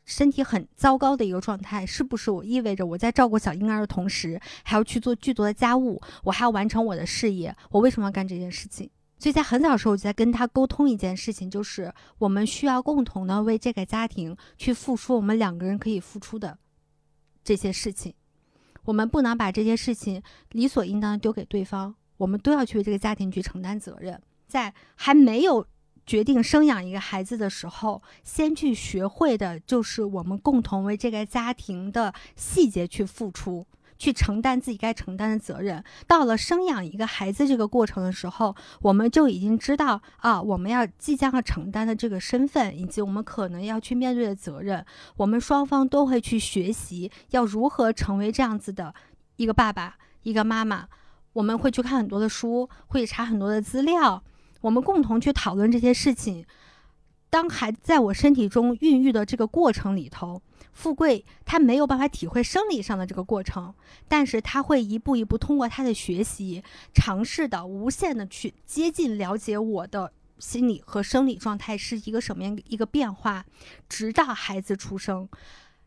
身体很糟糕的一个状态，是不是我意味着我在照顾小婴儿的同时，还要去做巨多的家务，我还要完成我的事业？我为什么要干这件事情？所以在很早的时候，我就在跟他沟通一件事情，就是我们需要共同的为这个家庭去付出我们两个人可以付出的这些事情。我们不能把这些事情理所应当丢给对方，我们都要去为这个家庭去承担责任。在还没有决定生养一个孩子的时候，先去学会的就是我们共同为这个家庭的细节去付出，去承担自己该承担的责任。到了生养一个孩子这个过程的时候，我们就已经知道啊，我们要即将要承担的这个身份，以及我们可能要去面对的责任。我们双方都会去学习要如何成为这样子的一个爸爸、一个妈妈。我们会去看很多的书，会查很多的资料，我们共同去讨论这些事情。当孩子在我身体中孕育的这个过程里头，富贵他没有办法体会生理上的这个过程，但是他会一步一步通过他的学习，尝试的无限的去接近了解我的心理和生理状态是一个什么样一个变化，直到孩子出生，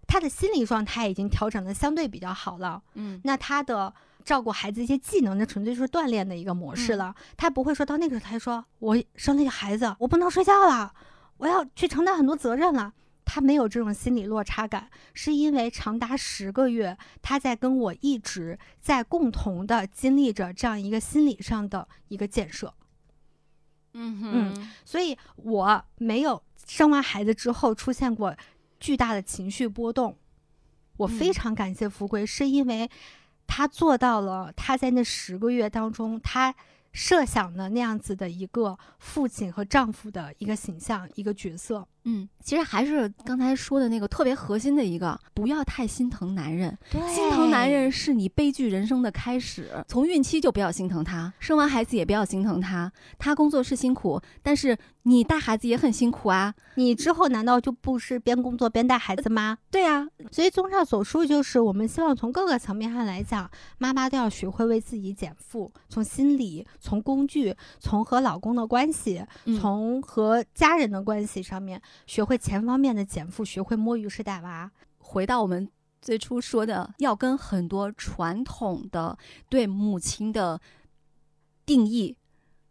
他的心理状态已经调整的相对比较好了。嗯，那他的照顾孩子一些技能，那纯粹就是锻炼的一个模式了。他不会说到那个时候，他说我生了一个孩子，我不能睡觉了，我要去承担很多责任了。他没有这种心理落差感，是因为长达十个月，他在跟我一直在共同的经历着这样一个心理上的一个建设。嗯嗯，所以我没有生完孩子之后出现过巨大的情绪波动。我非嗯常感谢福贵，是因为他做到了他在那十个月当中他设想的那样子的一个父亲和丈夫的一个形象、一个角色。嗯，其实还是刚才说的那个特别核心的一个，不要太心疼男人。对心疼男人是你悲剧人生的开始。从孕期就不要心疼他，生完孩子也不要心疼他。他工作是辛苦，但是你带孩子也很辛苦啊。你之后难道就不是边工作边带孩子吗？对呀、所以综上所述，就是我们希望从各个层面上来讲，妈妈都要学会为自己减负，从心理、从工具、从和老公的关系、嗯从和家人的关系上面，学会全方面的减负，学会摸鱼式带娃。回到我们最初说的，要跟很多传统的对母亲的定义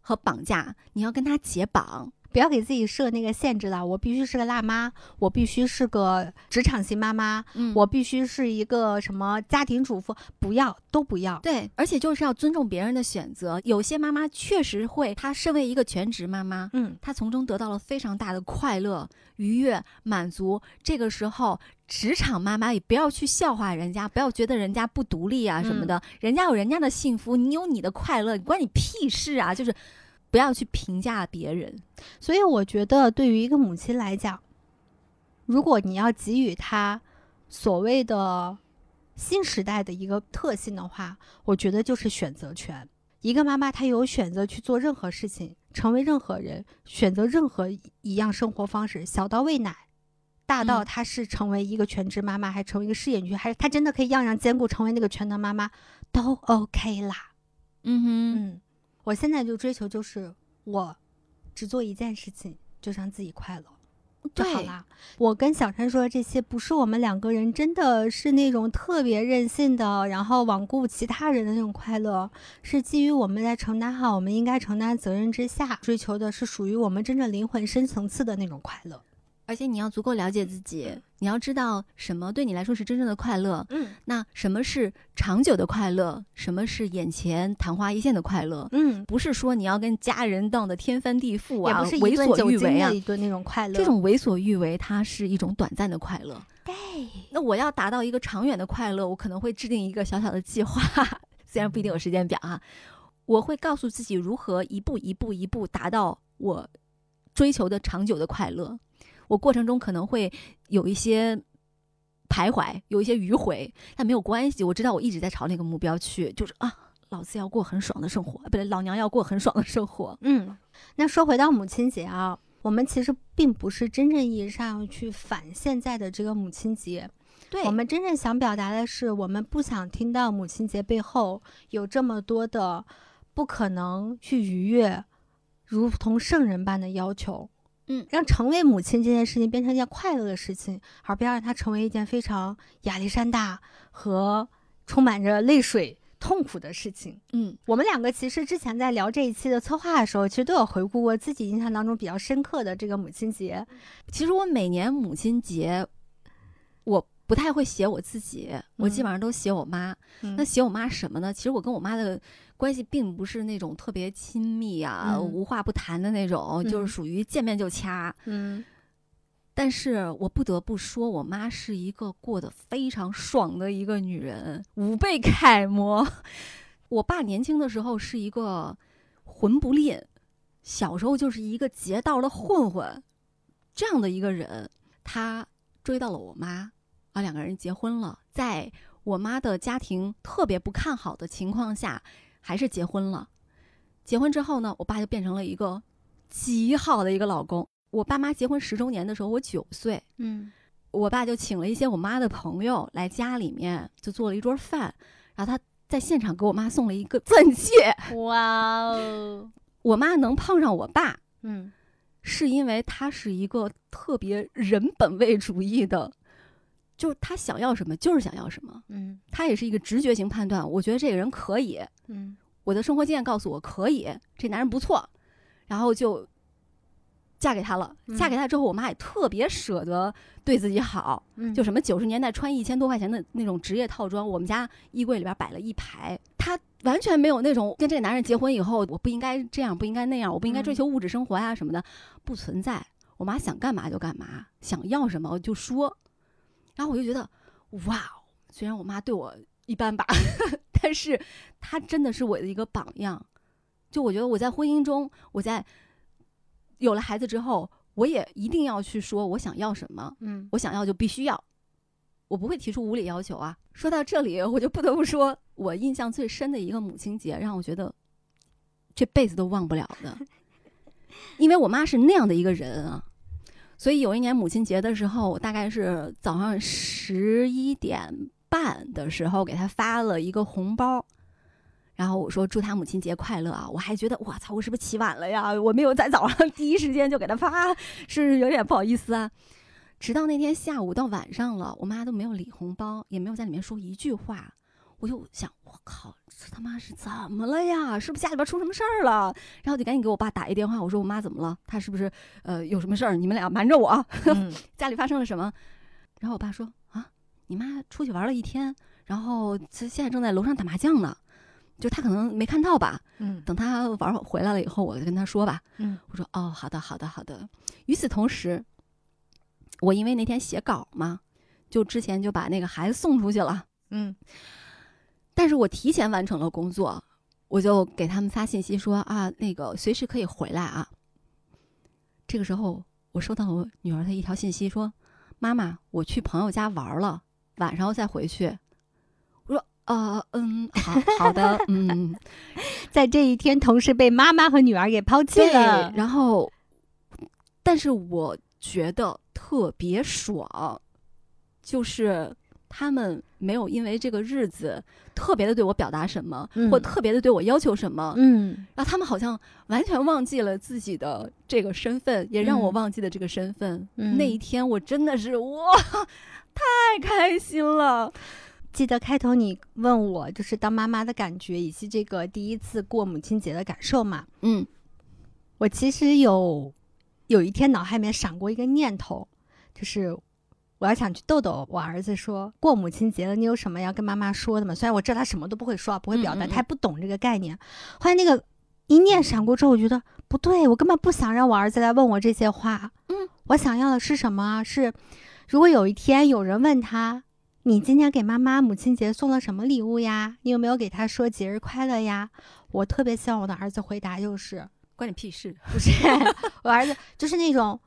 和绑架，你要跟他解绑。不要给自己设那个限制了，我必须是个辣妈，我必须是个职场型妈妈，嗯我必须是一个什么家庭主妇，不要，都不要。对，而且就是要尊重别人的选择。有些妈妈确实会，她身为一个全职妈妈，嗯，她从中得到了非常大的快乐、愉悦、满足。这个时候，职场妈妈也不要去笑话人家，不要觉得人家不独立啊什么的，人家有人家的幸福，你有你的快乐，关你屁事啊！就是不要去评价别人。所以我觉得，对于一个母亲来讲，如果你要给予她所谓的新时代的一个特性的话，我觉得就是选择权。一个妈妈，她有选择去做任何事情，成为任何人，选择任何一样生活方式，小到喂奶，大到嗯她是成为一个全职妈妈，还成为一个事业女，还是她真的可以样样兼顾，成为那个全能妈妈，都 OK 啦。嗯哼，嗯，我现在就追求就是我只做一件事情，就让自己快乐。就好对啦。我跟小陈说的这些，不是我们两个人真的是那种特别任性的，然后罔顾其他人的那种快乐，是基于我们在承担好我们应该承担责任之下，追求的是属于我们真正灵魂深层次的那种快乐。而且你要足够了解自己，你要知道什么对你来说是真正的快乐，嗯那什么是长久的快乐，什么是眼前昙花一现的快乐。嗯，不是说你要跟家人闹得天翻地覆啊，也不是为所欲为啊的，一顿那种快乐。这种为所欲为，它是一种短暂的快乐。对，那我要达到一个长远的快乐，我可能会制定一个小小的计划，虽然不一定有时间表啊。我会告诉自己如何一步一步一步达到我追求的长久的快乐。我过程中可能会有一些徘徊，有一些迂回，但没有关系。我知道我一直在朝那个目标去，就是啊，老子要过很爽的生活，不对，老娘要过很爽的生活。嗯，那说回到母亲节啊，我们其实并不是真正意义上去反现在的这个母亲节，对我们真正想表达的是，我们不想听到母亲节背后有这么多的不可能去逾越，如同圣人般的要求。嗯让成为母亲这件事情变成一件快乐的事情，而不要让它成为一件非常亚历山大和充满着泪水、痛苦的事情。嗯，我们两个其实之前在聊这一期的策划的时候，其实都有回顾过自己印象当中比较深刻的这个母亲节。其实我每年母亲节，我不太会写我自己，我基本上都写我妈。嗯那写我妈什么呢？其实我跟我妈的关系并不是那种特别亲密啊、嗯无话不谈的那种，就是嗯属于见面就掐。嗯但是我不得不说，我妈是一个过得非常爽的一个女人，吾辈楷模。我爸年轻的时候是一个混不吝，小时候就是一个劫道的混混，这样的一个人，他追到了我妈，啊，两个人结婚了，在我妈的家庭特别不看好的情况下，还是结婚了。结婚之后呢，我爸就变成了一个极好的一个老公。我爸妈结婚十周年的时候，我九岁，嗯我爸就请了一些我妈的朋友来家里面，就做了一桌饭，然后他在现场给我妈送了一个钻戒。哇哦，我妈能碰上我爸，嗯是因为他是一个特别人本位主义的，就是他想要什么就是想要什么，嗯他也是一个直觉型判断。我觉得这个人可以，嗯我的生活经验告诉我可以，这男人不错，然后就嫁给他了。嗯嫁给他之后，我妈也特别舍得对自己好，嗯，就什么九十年代穿一千多块钱的那种职业套装，我们家衣柜里边摆了一排。她完全没有那种跟这个男人结婚以后，我不应该这样，不应该那样，我不应该追嗯求物质生活呀、什么的，不存在。我妈想干嘛就干嘛，想要什么就说。然后我就觉得，哇哦，虽然我妈对我一般吧，但是她真的是我的一个榜样。就我觉得我在婚姻中，我在有了孩子之后，我也一定要去说我想要什么。嗯我想要就必须要，我不会提出无理要求啊。说到这里，我就不得不说，我印象最深的一个母亲节，让我觉得这辈子都忘不了的，因为我妈是那样的一个人啊。所以有一年母亲节的时候，我大概是早上十一点半的时候给她发了一个红包。然后我说祝她母亲节快乐啊！我还觉得我操，我是不是起晚了呀？我没有在早上第一时间就给她发，是有点不好意思啊。直到那天下午到晚上了，我妈都没有理红包，也没有在里面说一句话。我就想，我靠，这他妈是怎么了呀？是不是家里边出什么事儿了？然后就赶紧给我爸打一电话，我说我妈怎么了？她是不是呃有什么事儿？你们俩瞒着我，嗯 家里发生了什么？然后我爸说啊，你妈出去玩了一天，然后这现在正在楼上打麻将呢，就她可能没看到吧。嗯等她玩回来了以后，我就跟她说吧。嗯我说哦，好的，好的，好的。与此同时，我因为那天写稿嘛，就之前就把那个孩子送出去了，嗯但是我提前完成了工作，我就给他们发信息说啊，那个随时可以回来啊。这个时候，我收到我女儿的一条信息说：“妈妈，我去朋友家玩了，晚上再回去。”我说：“呃，嗯，好好的，嗯。”在这一天，同时被妈妈和女儿给抛弃，了。然后，但是我觉得特别爽，就是他们没有因为这个日子特别的对我表达什么，嗯或特别的对我要求什么，嗯然后他们好像完全忘记了自己的这个身份，也让我嗯忘记了这个身份。嗯那一天我真的是哇，太开心了。记得开头你问我就是当妈妈的感觉，以及这个第一次过母亲节的感受嘛？嗯我其实有有一天脑海里面闪过一个念头，就是我要想去逗逗我儿子说，过母亲节了，你有什么要跟妈妈说的吗？虽然我知道他什么都不会说，不会表达，他还不懂这个概念。后来那个一念闪过之后，我觉得不对，我根本不想让我儿子来问我这些话。嗯，我想要的是什么啊？是如果有一天有人问他。你今天给妈妈母亲节送了什么礼物呀？你有没有给她说节日快乐呀？我特别希望我的儿子回答就是，关你屁事。不是，我儿子就是那种，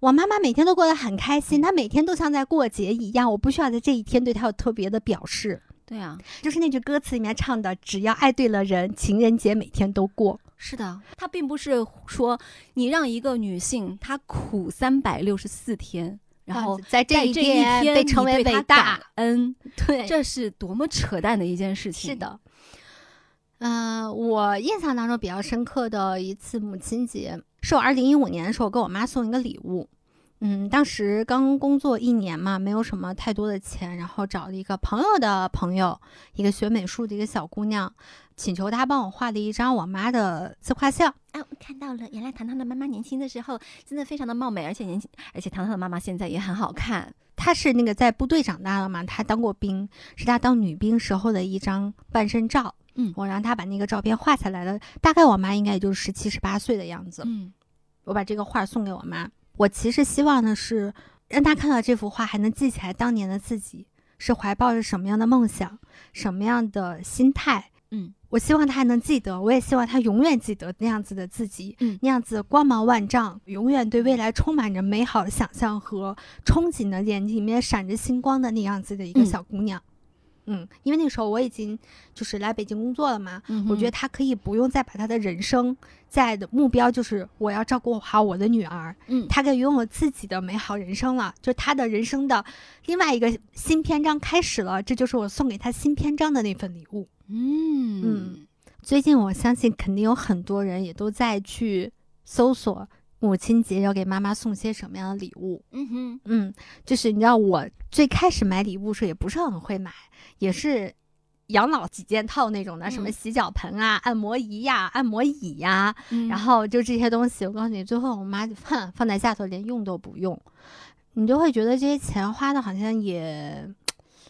我妈妈每天都过得很开心，她每天都像在过节一样，我不需要在这一天对她有特别的表示。对啊，就是那句歌词里面唱的，只要爱对了人，情人节每天都过。是的，他并不是说你让一个女性她苦三百六十四天，然后在这一天被称为伟大感，恩，对，这是多么扯淡的一件事情。是，的。呃，我印象当中比较深刻的一次母亲节，是我二零一五年的时候给我妈送一个礼物。嗯，当时刚工作一年嘛，没有什么太多的钱，然后找了一个朋友的朋友，一个学美术的一个小姑娘，请求她帮我画了一张我妈的自画像。哎、我看到了，原来糖糖的妈妈年轻的时候真的非常的貌美，而且年轻，而且糖糖的妈妈现在也很好看。她是那个在部队长大的嘛，她当过兵，是她当女兵时候的一张半身照。嗯我让她把那个照片画下来了，大概我妈应该也就是十七十八岁的样子。嗯我把这个画送给我妈。我其实希望的是，让她看到这幅画，还能记起来当年的自己是怀抱着什么样的梦想，什么样的心态。嗯我希望她还能记得，我也希望她永远记得那样子的自己，嗯那样子光芒万丈，永远对未来充满着美好的想象和憧憬的眼睛里面闪着星光的那样子的一个嗯小姑娘。嗯，因为那时候我已经就是来北京工作了嘛，嗯我觉得他可以不用再把他的人生在的目标就是我要照顾好我的女儿，嗯他可以拥有自己的美好人生了，就他的人生的另外一个新篇章开始了，这就是我送给他新篇章的那份礼物。嗯嗯最近我相信肯定有很多人也都在去搜索母亲节要给妈妈送些什么样的礼物。嗯哼嗯，就是你知道我最开始买礼物时候也不是很会买，也是养老几件套那种的，什么嗯洗脚盆啊、按摩仪呀、按摩椅呀、嗯然后就这些东西，我告诉你，最后我妈就放放在下头，连用都不用，你就会觉得这些钱花的好像也。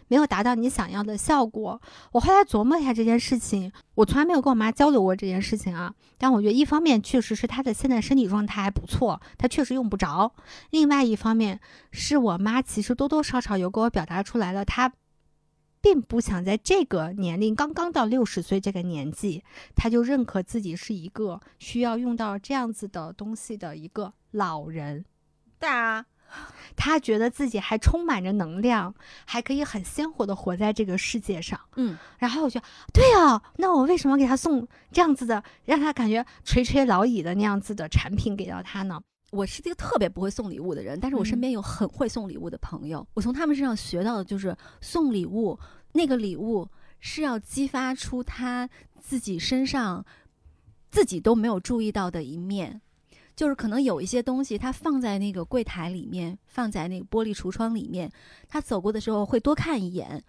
没有达到你想要的效果。我后来琢磨一下这件事情，我从来没有跟我妈交流过这件事情啊。但我觉得一方面确实是她的现在身体状态还不错，她确实用不着；另外一方面是我妈其实多多少少有给我表达出来了，她并不想在这个年龄刚刚到六十岁这个年纪，她就认可自己是一个需要用到这样子的东西的一个老人。对啊，她觉得自己还充满着能量，还可以很鲜活的活在这个世界上。嗯然后我就对啊，那我为什么给他送这样子的，让他感觉垂垂老矣的那样子的产品给到他呢？我是一个特别不会送礼物的人，但是我身嗯边有很会送礼物的朋友，我从他们身上学到的就是送礼物，那个礼物是要激发出他自己身上自己都没有注意到的一面。就是可能有一些东西，他放在那个柜台里面，放在那个玻璃橱窗里面，他走过的时候会多看一眼。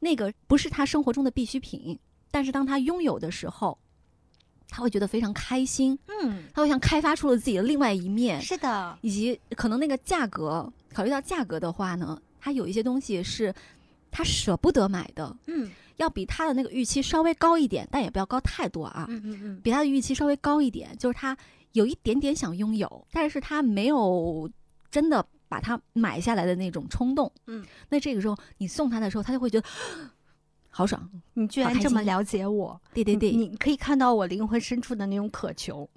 那个不是他生活中的必需品，但是当他拥有的时候，他会觉得非常开心，嗯，他会像开发出了自己的另外一面。是的，以及可能那个价格，考虑到价格的话呢，他有一些东西是他舍不得买的，嗯要比他的那个预期稍微高一点，但也不要高太多啊，嗯嗯嗯，比他的预期稍微高一点，就是他有一点点想拥有，但是他没有真的把它买下来的那种冲动。嗯，那这个时候你送他的时候，他就会觉得 好爽。你居然这么了解我，对对对，你你可以看到我灵魂深处的那种渴求。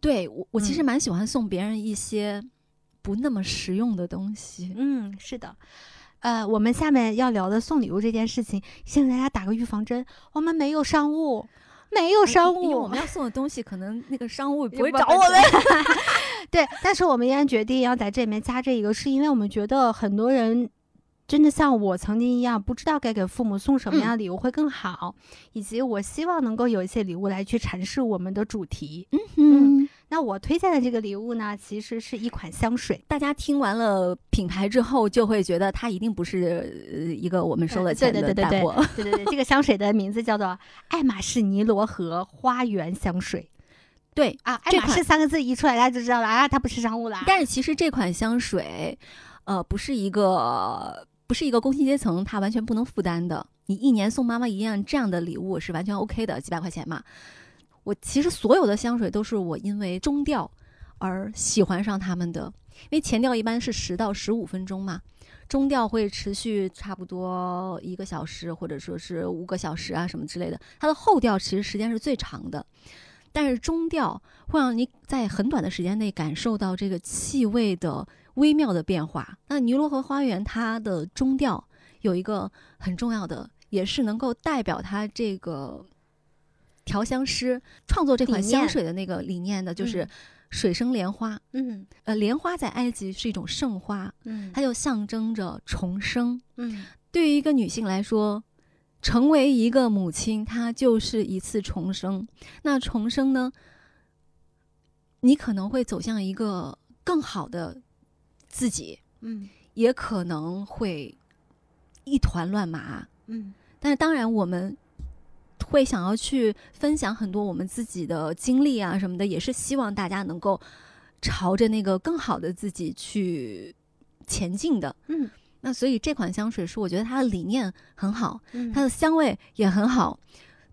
对我我其实嗯蛮喜欢送别人一些不那么实用的东西。嗯，是的。呃，我们下面要聊的送礼物这件事情，先给大家打个预防针，我们没有商务，没有商因为我们。要送的东西，可能那个商务不不会找我们。对，但是我们依然决定要在这里面加这一个，是因为我们觉得很多人真的像我曾经一样，不知道该给父母送什么样的礼物会更好，以及我希望能够有一些礼物来去阐释我们的主题。嗯，那我推荐的这个礼物呢，其实是一款香水。大家听完了品牌之后，就会觉得它一定不是呃一个我们收了呃钱的对对对对。对对对，这个香水的名字叫做爱马仕尼罗河花园香水 对，啊，爱马仕三个字一出来，大家就知道了啊，它不是商务啦。但是其实这款香水，呃，不是一个不是一个工薪阶层他完全不能负担的。你一年送妈妈一样这样的礼物是完全 OK 的，几百块钱嘛。我其实所有的香水都是我因为中调而喜欢上它们的，因为前调一般是十到十五分钟嘛，中调会持续差不多一个小时或者说是五个小时啊什么之类的。它的后调其实时间是最长的，但是中调会让你在很短的时间内感受到这个气味的微妙的变化。那尼罗河花园它的中调有一个很重要的，也是能够代表它这个调香师创作这款香水的那个理念的，就是嗯水生莲花。嗯呃，莲花在埃及是一种圣花，嗯它就象征着重生。嗯对于一个女性来说，成为一个母亲，她就是一次重生。那重生呢，你可能会走向一个更好的自己，嗯也可能会一团乱麻。嗯但是当然，我们会想要去分享很多我们自己的经历啊什么的，也是希望大家能够朝着那个更好的自己去前进的。嗯那所以这款香水是我觉得它的理念很好，嗯，它的香味也很好。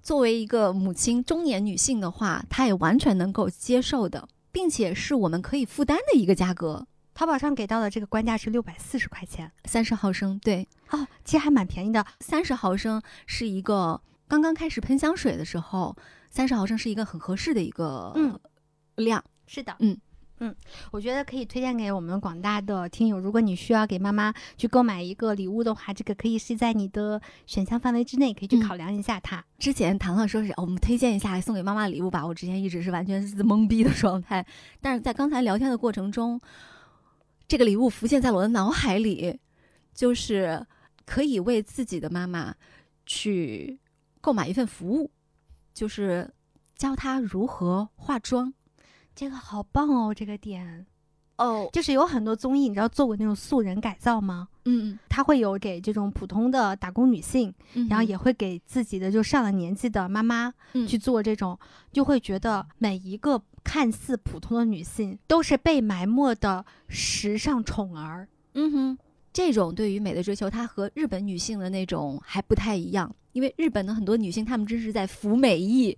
作为一个母亲、中年女性的话，她也完全能够接受的，并且是我们可以负担的一个价格，淘宝上给到的这个官价是六百四十块钱三十毫升。对，哦，其实还蛮便宜的。三十毫升是一个刚刚开始喷香水的时候，三十毫升是一个很合适的一个嗯量。是的，嗯嗯，我觉得可以推荐给我们广大的听友。如果你需要给妈妈去购买一个礼物的话，这个可以是在你的选项范围之内，可以去嗯考量一下它。之前糖糖说是、哦我们推荐一下送给妈妈的礼物吧，我之前一直是完全是懵逼的状态，但是在刚才聊天的过程中，这个礼物浮现在我的脑海里，就是可以为自己的妈妈去购买一份服务，就是教她如何化妆。这个好棒哦，这个点哦，就是有很多综艺，你知道做过那种素人改造吗？嗯他会有给这种普通的打工女性，嗯，然后也会给自己的就上了年纪的妈妈嗯去做这种，就会觉得每一个看似普通的女性都是被埋没的时尚宠儿。嗯哼，这种对于美的追求，它和日本女性的那种还不太一样，因为日本的很多女性，她们真是在服美役，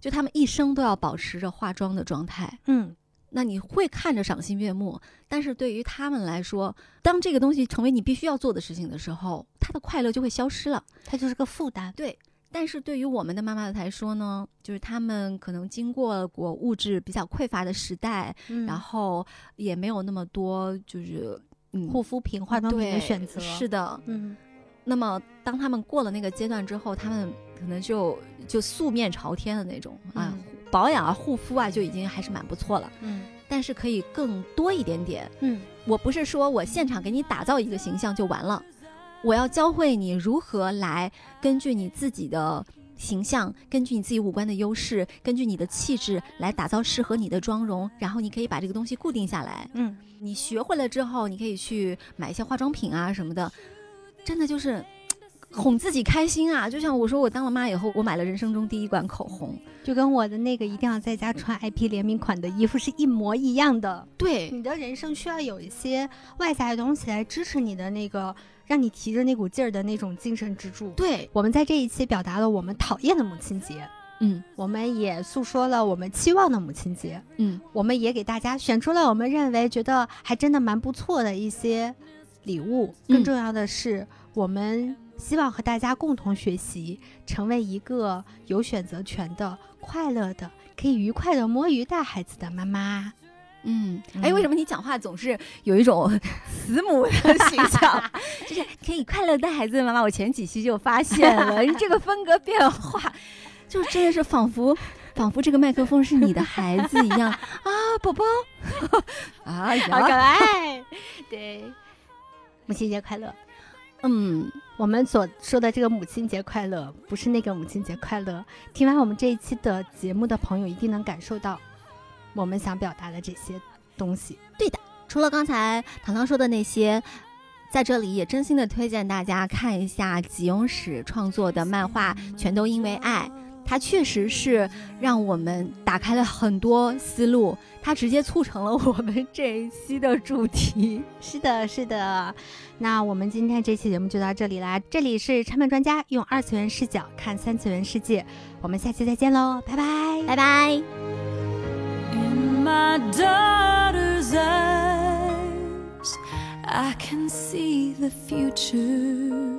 就她们一生都要保持着化妆的状态。嗯，那你会看着赏心悦目，但是对于她们来说，当这个东西成为你必须要做的事情的时候，她的快乐就会消失了。它就是个负担。对。但是对于我们的妈妈来说呢，就是她们可能经过过物质比较匮乏的时代，嗯然后也没有那么多就是嗯护肤品、化妆品的选择是的。嗯那么当他们过了那个阶段之后，他们可能就就素面朝天的那种啊，嗯保养啊、护肤啊，就已经还是蛮不错了。嗯但是可以更多一点点。嗯我不是说我现场给你打造一个形象就完了，我要教会你如何来根据你自己的。形象根据你自己五官的优势，根据你的气质来打造适合你的妆容，然后你可以把这个东西固定下来。嗯，你学会了之后，你可以去买一些化妆品啊什么的，真的就是哄自己开心啊！就像我说，我当了妈以后，我买了人生中第一管口红，就跟我的那个一定要在家穿 IP 联名款的衣服是一模一样的。对，你的人生需要有一些外在的东西来支持你的那个，让你提着那股劲儿的那种精神支柱。对，我们在这一期表达了我们讨厌的母亲节，嗯我们也诉说了我们期望的母亲节，嗯我们也给大家选出了我们认为觉得还真的蛮不错的一些礼物。更嗯重要的是，我们希望和大家共同学习，成为一个有选择权的、快乐的、可以愉快的摸鱼带孩子的妈妈。嗯，嗯哎，为什么你讲话总是有一种慈母的形象？就是可以快乐带孩子的妈妈。我前几期就发现了 这个风格变化，就真的是仿佛，仿佛这个麦克风是你的孩子一样 啊，宝宝，啊，好可爱。对，母亲节快乐。嗯，我们所说的这个母亲节快乐，不是那个母亲节快乐。听完我们这一期的节目的朋友，一定能感受到我们想表达的这些东西。对的，除了刚才糖糖说的那些。在这里也真心的推荐大家看一下吉永史创作的漫画《全都因为爱》，它确实是让我们打开了很多思路，它直接促成了我们这一期的主题。是的，是的。那我们今天这期节目就到这里啦，这里是拆漫专家用二次元视角看三次元世界，我们下期再见喽，拜拜，拜拜。I can see the future,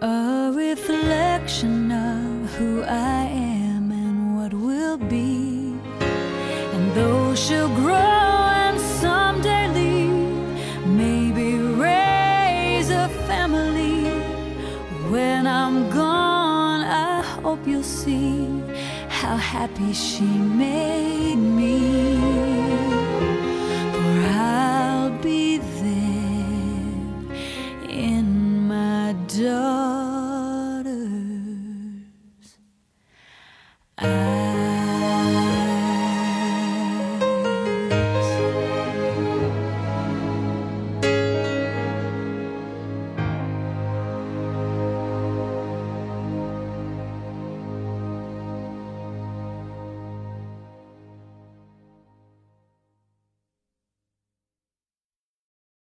a reflection of who I am and what will be. And though she'll grow hope you'll see how happy she made me. For I'll be there in my daughter's.